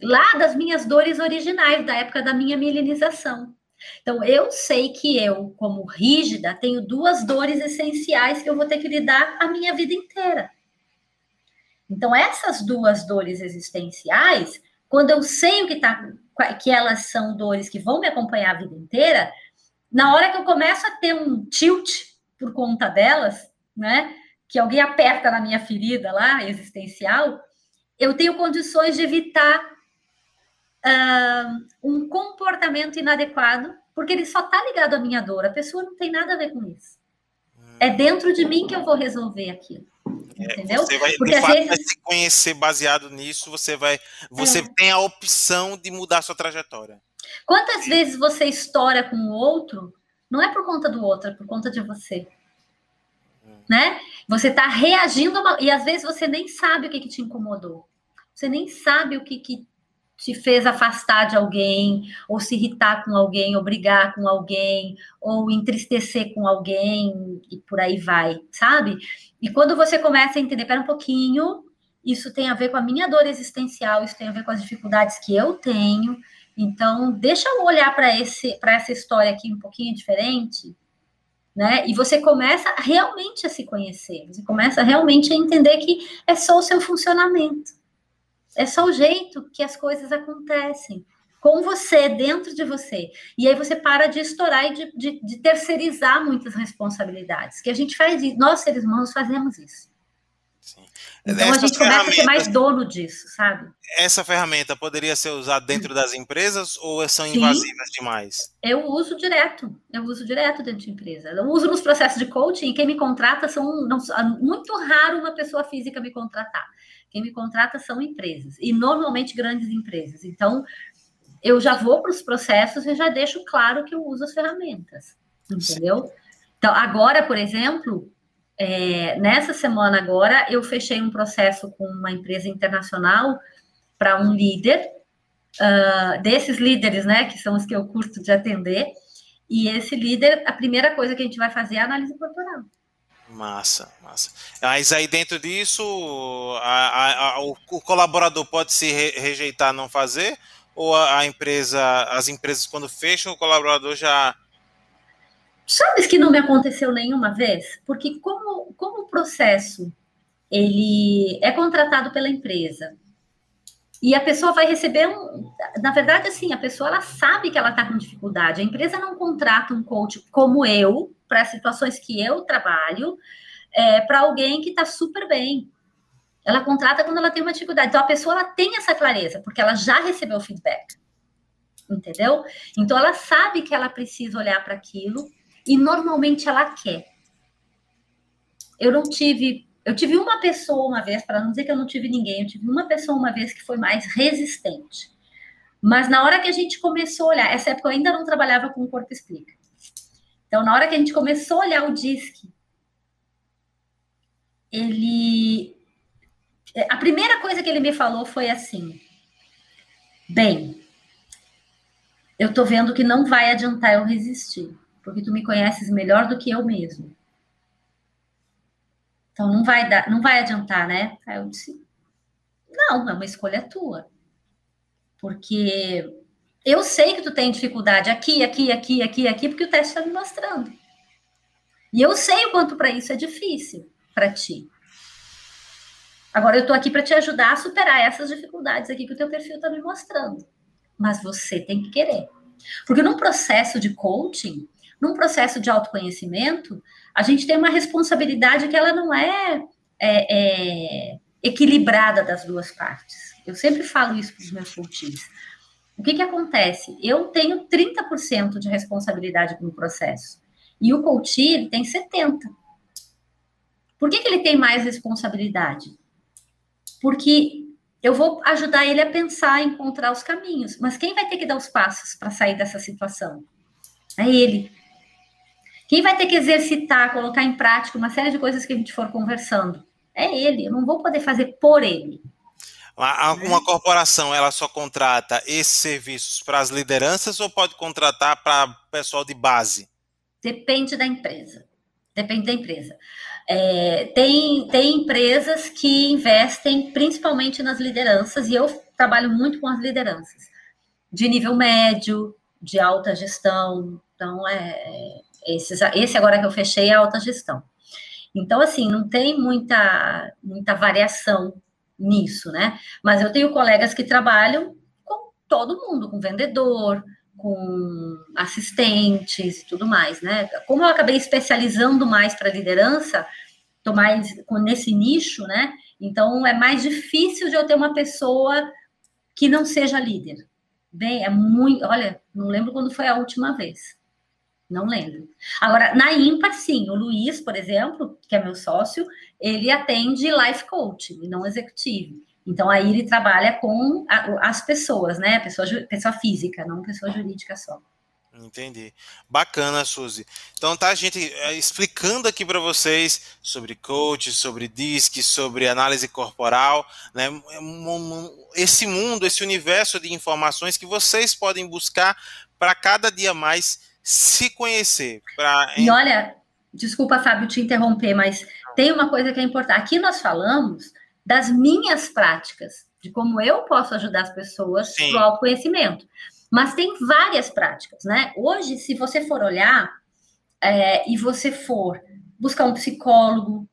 Lá das minhas dores originais, da época da minha milinização. Então, eu sei que eu, como rígida, tenho duas dores essenciais que eu vou ter que lidar a minha vida inteira. Então, essas duas dores existenciais, quando eu sei o que tá, que elas são dores que vão me acompanhar a vida inteira, na hora que eu começo a ter um tilt por conta delas, né? Que alguém aperta na minha ferida lá, existencial, eu tenho condições de evitar uh, um comportamento inadequado, porque ele só está ligado à minha dor. A pessoa não tem nada a ver com isso. É dentro de mim que eu vou resolver aquilo. É, entendeu? Você vai, Porque às vezes... vai se conhecer baseado nisso, você vai. Você é. tem a opção de mudar a sua trajetória. Quantas vezes você estoura com o outro, não é por conta do outro, é por conta de você. Né? Você está reagindo, uma... e às vezes você nem sabe o que, que te incomodou. Você nem sabe o que, que te fez afastar de alguém, ou se irritar com alguém, ou brigar com alguém, ou entristecer com alguém, e por aí vai, sabe? E quando você começa a entender, pera um pouquinho, isso tem a ver com a minha dor existencial, isso tem a ver com as dificuldades que eu tenho. Então, deixa eu olhar para esse para essa história aqui um pouquinho diferente, né? E você começa realmente a se conhecer, você começa realmente a entender que é só o seu funcionamento. É só o jeito que as coisas acontecem com você, dentro de você. E aí você para de estourar e de, de, de terceirizar muitas responsabilidades. Que a gente faz nós seres humanos fazemos isso. Sim. Então Essas a gente começa a ser mais dono disso, sabe? Essa ferramenta poderia ser usada dentro das empresas ou são invasivas Sim, demais? Eu uso direto, eu uso direto dentro de empresa. Eu uso nos processos de coaching, quem me contrata são não, muito raro uma pessoa física me contratar. Quem me contrata são empresas, e normalmente grandes empresas. Então, eu já vou para os processos e já deixo claro que eu uso as ferramentas, entendeu? Sim. Então, agora, por exemplo, é, nessa semana agora, eu fechei um processo com uma empresa internacional para um líder, uh, desses líderes, né, que são os que eu curto de atender, e esse líder, a primeira coisa que a gente vai fazer é a análise corporal. Massa, massa. Mas aí dentro disso, a, a, a, o, colaborador pode se re, rejeitar não fazer? Ou a, empresa, as empresas quando fecham, o colaborador já. Sabes que não me aconteceu nenhuma vez? Porque como, como o processo ele é contratado pela empresa e a pessoa vai receber um. Na verdade, assim, a pessoa ela sabe que ela está com dificuldade. A empresa não contrata um coach como eu, para situações que eu trabalho, é, para alguém que está super bem. Ela contrata quando ela tem uma dificuldade. Então, a pessoa ela tem essa clareza, porque ela já recebeu feedback. Entendeu? Então, ela sabe que ela precisa olhar para aquilo e normalmente ela quer. Eu não tive. Eu tive uma pessoa uma vez, para não dizer que eu não tive ninguém, eu tive uma pessoa uma vez que foi mais resistente. Mas na hora que a gente começou a olhar, essa época eu ainda não trabalhava com o Corpo Explica. Então, na hora que a gente começou a olhar o DISC, ele. A primeira coisa que ele me falou foi assim: bem, eu tô vendo que não vai adiantar eu resistir, porque tu me conheces melhor do que eu mesmo. Então não vai dar, não vai adiantar, né? Aí eu disse: não, é uma escolha tua. Porque eu sei que tu tem dificuldade aqui, aqui, aqui, aqui, aqui, porque o teste está me mostrando. E eu sei o quanto para isso é difícil para ti. Agora eu estou aqui para te ajudar a superar essas dificuldades aqui que o teu perfil está me mostrando. Mas você tem que querer. Porque num processo de coaching, num processo de autoconhecimento, a gente tem uma responsabilidade que ela não é, é, é equilibrada das duas partes. Eu sempre falo isso para os meus coaches. O que, que acontece? Eu tenho 30% de responsabilidade no processo. E o coach tem 70%. Por que, que ele tem mais responsabilidade? Porque eu vou ajudar ele a pensar, a encontrar os caminhos. Mas quem vai ter que dar os passos para sair dessa situação? É ele. Quem vai ter que exercitar, colocar em prática uma série de coisas que a gente for conversando? É ele. Eu não vou poder fazer por ele. Uma, uma corporação, ela só contrata esses serviços para as lideranças ou pode contratar para pessoal de base? Depende da empresa. Depende da empresa. É, tem, tem empresas que investem principalmente nas lideranças, e eu trabalho muito com as lideranças, de nível médio, de alta gestão. Então, é esses, esse agora que eu fechei é alta gestão. Então, assim, não tem muita, muita variação nisso, né? Mas eu tenho colegas que trabalham com todo mundo, com vendedor, com assistentes e tudo mais, né? Como eu acabei especializando mais para liderança, tô mais nesse nicho, né? Então é mais difícil de eu ter uma pessoa que não seja líder. Bem, é muito, olha, não lembro quando foi a última vez. Não lembro. Agora, na ímpar, sim, o Luiz, por exemplo, que é meu sócio, ele atende life coaching, não executivo. Então, aí ele trabalha com a, as pessoas, né? Pessoa, pessoa física, não pessoa jurídica só. Entendi. Bacana, Suzy. Então tá, gente, é, explicando aqui para vocês sobre coach, sobre DISC, sobre análise corporal, né? Esse mundo, esse universo de informações que vocês podem buscar para cada dia mais se conhecer. Pra... E olha, desculpa, Fábio, te interromper, mas tem uma coisa que é importante. Aqui nós falamos das minhas práticas, de como eu posso ajudar as pessoas no autoconhecimento. Mas tem várias práticas, né? Hoje, se você for olhar é, e você for buscar um psicólogo,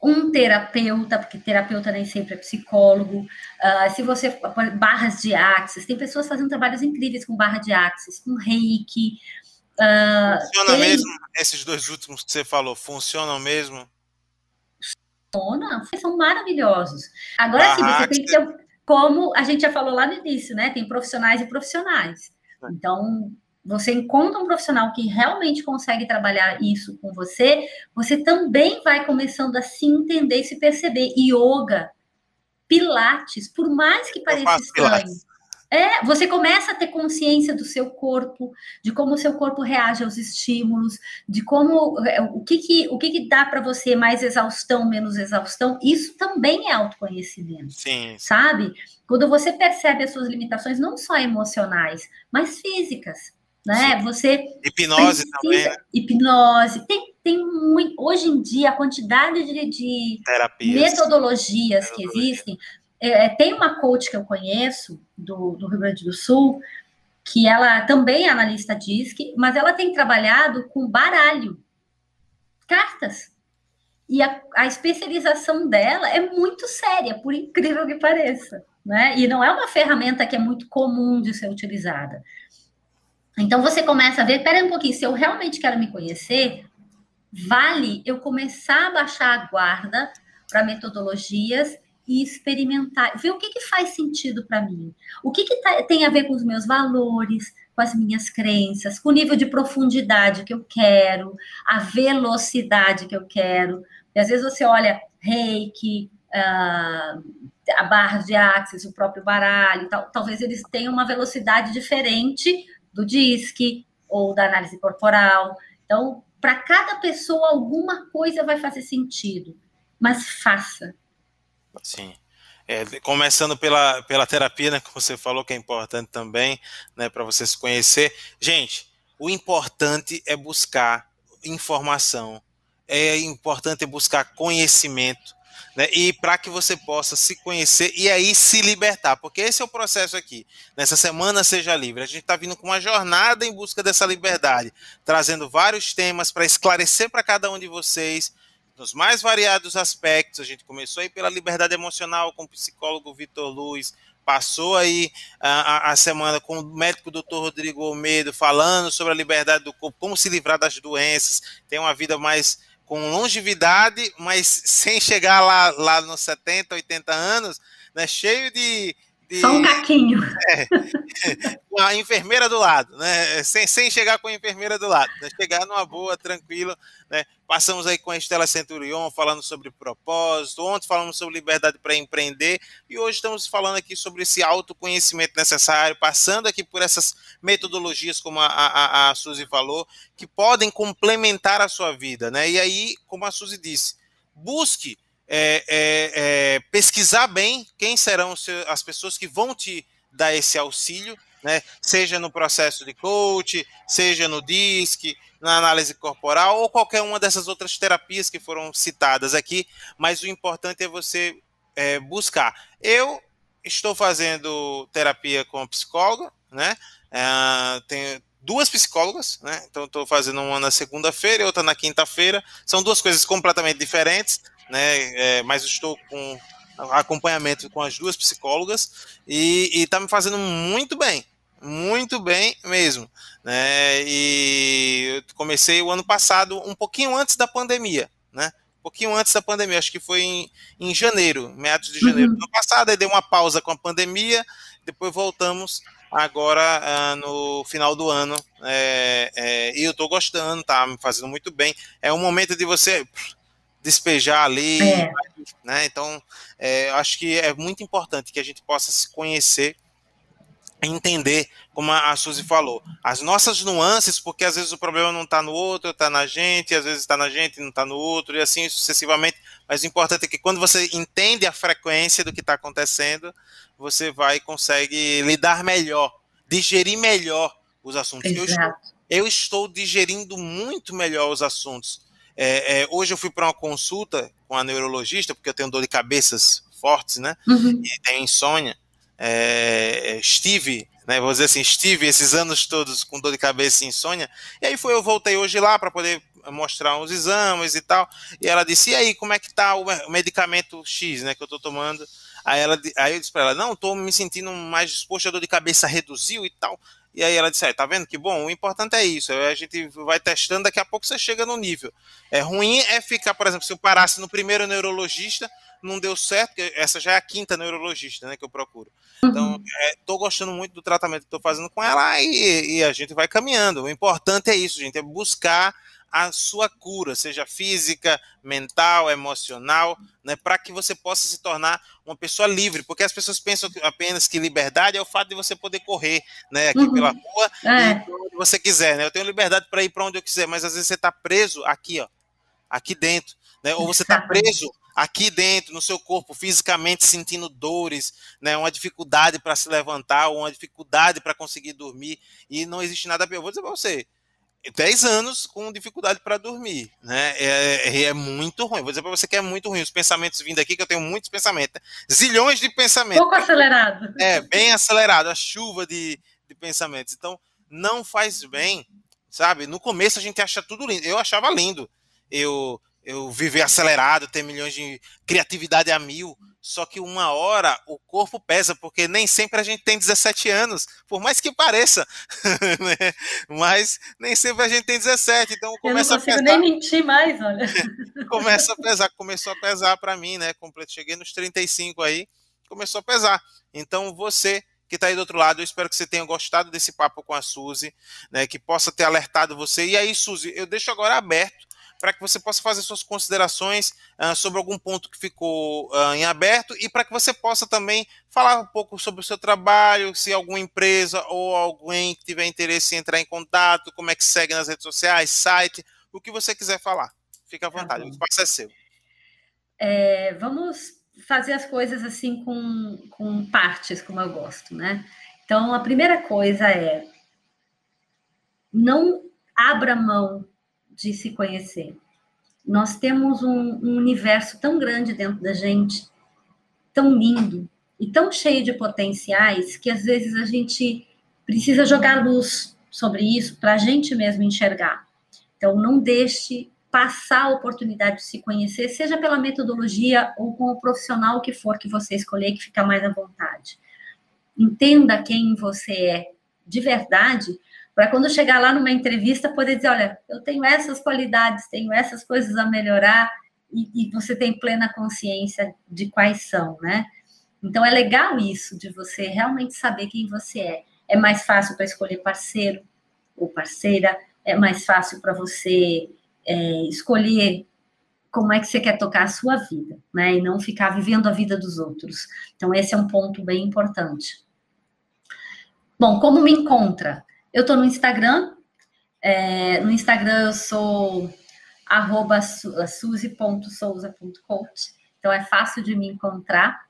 um terapeuta, porque terapeuta nem sempre é psicólogo. Uh, se você barras de axis, tem pessoas fazendo trabalhos incríveis com barra de axis, com reiki, Uh, Funciona tem... mesmo? Esses dois últimos que você falou, funcionam mesmo? Funciona, são maravilhosos. Agora sim, você tem que ter, como a gente já falou lá no início, né? Tem profissionais e profissionais. É. Então, você encontra um profissional que realmente consegue trabalhar isso com você, você também vai começando a se entender e se perceber. Yoga, pilates, por mais que pareça estranho. Pilates. É, você começa a ter consciência do seu corpo, de como o seu corpo reage aos estímulos, de como é, o que, que o que, que dá para você mais exaustão, menos exaustão. Isso também é autoconhecimento. Sim. Sabe? Quando você percebe as suas limitações, não só emocionais, mas físicas. Né? Sim. Você hipnose precisa, também. Né? Hipnose tem tem muito hoje em dia a quantidade de, de metodologias que existem é, é, tem uma coach que eu conheço do, do Rio Grande do Sul, que ela também é analista DISC, mas ela tem trabalhado com baralho, cartas. E a, a, especialização dela é muito séria, por incrível que pareça. Né? E não é uma ferramenta que é muito comum de ser utilizada. Então você começa a ver, pera um pouquinho, se eu realmente quero me conhecer, vale eu começar a baixar a guarda para metodologias e experimentar, ver o que, que faz sentido para mim, o que, que tá, tem a ver com os meus valores, com as minhas crenças, com o nível de profundidade que eu quero, a velocidade que eu quero. E às vezes você olha reiki, uh, a barra de axis, o próprio baralho, tal, talvez eles tenham uma velocidade diferente do DISC ou da análise corporal. Então, para cada pessoa, alguma coisa vai fazer sentido, mas faça Sim. É, começando pela, pela terapia, né, que você falou que é importante também, né, para você se conhecer. Gente, o importante é buscar informação, é importante buscar conhecimento, né, e para que você possa se conhecer e aí se libertar, porque esse é o processo aqui. Nessa semana Seja Livre, a gente está vindo com uma jornada em busca dessa liberdade, trazendo vários temas para esclarecer para cada um de vocês nos mais variados aspectos. A gente começou aí pela liberdade emocional com o psicólogo Vitor Luz, passou aí a, a, semana com o médico doutor Rodrigo Almeida falando sobre a liberdade do corpo, como se livrar das doenças, ter uma vida mais com longevidade, mas sem chegar lá, lá nos 70, 80 anos, né, cheio de, de, Só um caquinho. É, com a enfermeira do lado, né? Sem, sem chegar com a enfermeira do lado, né? chegar numa boa, tranquilo. Né? Passamos aí com a Estela Centurion falando sobre propósito. Ontem falamos sobre liberdade para empreender e hoje estamos falando aqui sobre esse autoconhecimento necessário, passando aqui por essas metodologias, como a, a, a Suzy falou, que podem complementar a sua vida, né? E aí, como a Suzy disse, busque é, é, é, pesquisar bem quem serão as pessoas que vão te dar esse auxílio, né? seja no processo de coach, seja no DISC, na análise corporal ou qualquer uma dessas outras terapias que foram citadas aqui, mas o importante é você é, buscar. Eu estou fazendo terapia com psicóloga, né? É, tenho duas psicólogas, né? Então estou fazendo uma na segunda-feira e outra na quinta-feira. São duas coisas completamente diferentes, né? É, mas estou com acompanhamento com as duas psicólogas e está me fazendo muito bem, muito bem mesmo, né? E eu comecei o ano passado, um pouquinho antes da pandemia, né? Um pouquinho antes da pandemia, acho que foi em, em janeiro, meados de janeiro uhum. do ano passado, aí deu uma pausa com a pandemia, depois voltamos agora uh, no final do ano. É, é, e eu estou gostando, tá me fazendo muito bem. É um momento de você despejar ali, é. né? Então, é, acho que é muito importante que a gente possa se conhecer entender, como a Suzy falou, as nossas nuances, porque às vezes o problema não está no outro, está na gente, às vezes está na gente não está no outro, e assim sucessivamente. Mas o importante é que quando você entende a frequência do que está acontecendo, você vai consegue lidar melhor, digerir melhor os assuntos. Eu estou, eu estou, digerindo muito melhor os assuntos. É, é, hoje eu fui para uma consulta com a neurologista, porque eu tenho dor de cabeças fortes, né? Uhum. E tenho insônia é, estive, né, vou dizer assim, estive esses anos todos com dor de cabeça e insônia, e aí foi, eu voltei hoje lá para poder mostrar uns exames e tal, e ela disse, e aí, como é que tá o medicamento X, né, que eu tô tomando? Aí, ela, aí eu disse para ela, não, tô me sentindo mais disposto, a dor de cabeça reduziu e tal, e aí ela disse, ah, tá vendo que bom? O importante é isso, a gente vai testando, daqui a pouco você chega no nível. É ruim é ficar, por exemplo, se eu parasse no primeiro neurologista, não deu certo, essa já é a quinta neurologista né, que eu procuro. Então, estou uhum. é, gostando muito do tratamento que estou fazendo com ela e, e, a gente vai caminhando. O importante é isso, gente, é buscar a sua cura, seja física, mental, emocional, né, para que você possa se tornar uma pessoa livre, porque as pessoas pensam apenas que liberdade é o fato de você poder correr, né, aqui uhum. pela rua é. onde você quiser, né? Eu tenho liberdade para ir para onde eu quiser, mas às vezes você está preso aqui, ó, aqui dentro, né? Ou você está preso aqui dentro, no seu corpo, fisicamente sentindo dores, né, uma dificuldade para se levantar, uma dificuldade para conseguir dormir, e não existe nada pior. Vou dizer para você, 10 anos com dificuldade para dormir, né? É, é, é, muito ruim. Vou dizer para você que é muito ruim. Os pensamentos vindo aqui, que eu tenho muitos pensamentos, zilhões de pensamentos. Pouco acelerado. É, bem acelerado, a chuva de, de pensamentos. Então, não faz bem, sabe? No começo a gente acha tudo lindo. Eu achava lindo. Eu eu viver acelerado, ter milhões de criatividade a mil. Só que uma hora o corpo pesa, porque nem sempre a gente tem 17 anos, por mais que pareça. né? Mas nem sempre a gente tem 17, então começa Eu não consigo nem mentir mais, olha. começa a pesar, começou a pesar para mim, né? Cheguei nos 35 aí, começou a pesar. Então você que está aí do outro lado, eu espero que você tenha gostado desse papo com a Suzy, né? Que possa ter alertado você. E aí, Suzy, eu deixo agora aberto para que você possa fazer suas considerações uh, sobre algum ponto que ficou uh, em aberto e para que você possa também falar um pouco sobre o seu trabalho, se alguma empresa ou alguém que tiver interesse em entrar em contato, como é que segue nas redes sociais, site, o que você quiser falar. Fique à tá vontade, tá o espaço é seu. É, vamos fazer as coisas assim com, com partes, como eu gosto, né? Então, a primeira coisa é não abra mão de se conhecer. Nós temos um, um universo tão grande dentro da gente, tão lindo e tão cheio de potenciais que às vezes a gente precisa jogar luz sobre isso para a gente mesmo enxergar. Então, não deixe passar a oportunidade de se conhecer, seja pela metodologia ou com o profissional que for que você escolher, que fica mais à vontade. Entenda quem você é de verdade, para quando chegar lá numa entrevista poder dizer, olha, eu tenho essas qualidades, tenho essas coisas a melhorar e, e, você tem plena consciência de quais são, né? Então é legal isso de você realmente saber quem você é. É mais fácil para escolher parceiro ou parceira, é mais fácil para você é, escolher como é que você quer tocar a sua vida, né? E não ficar vivendo a vida dos outros. Então esse é um ponto bem importante. Bom, como me encontra? Eu estou no Instagram. É, no Instagram eu sou arroba suzy.souza.coach. então é fácil de me encontrar.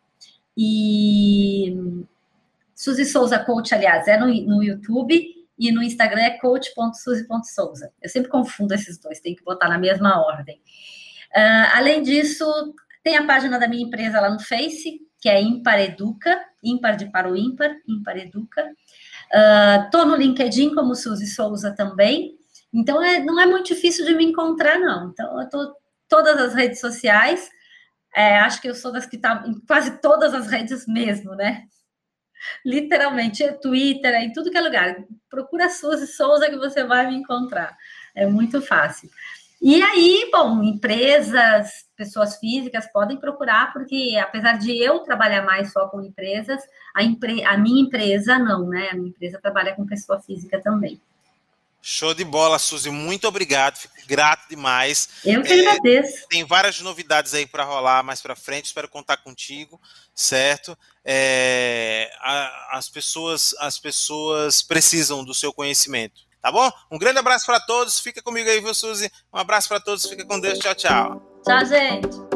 E Suzy Souza Coach, aliás, é no, no YouTube e no Instagram é coach.suzy.souza. Eu sempre confundo esses dois, tem que botar na mesma ordem. Uh, além disso, tem a página da minha empresa lá no Face, que é Impar Educa, Impar de para o Ímpar, Impar Educa. Estou uh, no LinkedIn como Suzy Souza também. Então, é, não é muito difícil de me encontrar, não. Então, eu estou todas as redes sociais. É, acho que eu sou das que está em quase todas as redes mesmo, né? Literalmente, é Twitter, é em tudo que é lugar. Procura Suzy Souza que você vai me encontrar. É muito fácil. E aí, bom, empresas, pessoas físicas podem procurar, porque apesar de eu trabalhar mais só com empresas, a, empre a minha empresa não, né? A minha empresa trabalha com pessoa física também. Show de bola, Suzy. Muito obrigado. Fico grato demais. Eu que é, agradeço. Tem várias novidades aí para rolar mais para frente. Espero contar contigo, certo? É, a, as pessoas, as pessoas precisam do seu conhecimento, tá bom? Um grande abraço para todos. Fica comigo aí, viu, Suzy? Um abraço para todos. Fica com Deus. Tchau, tchau. Tchau, gente.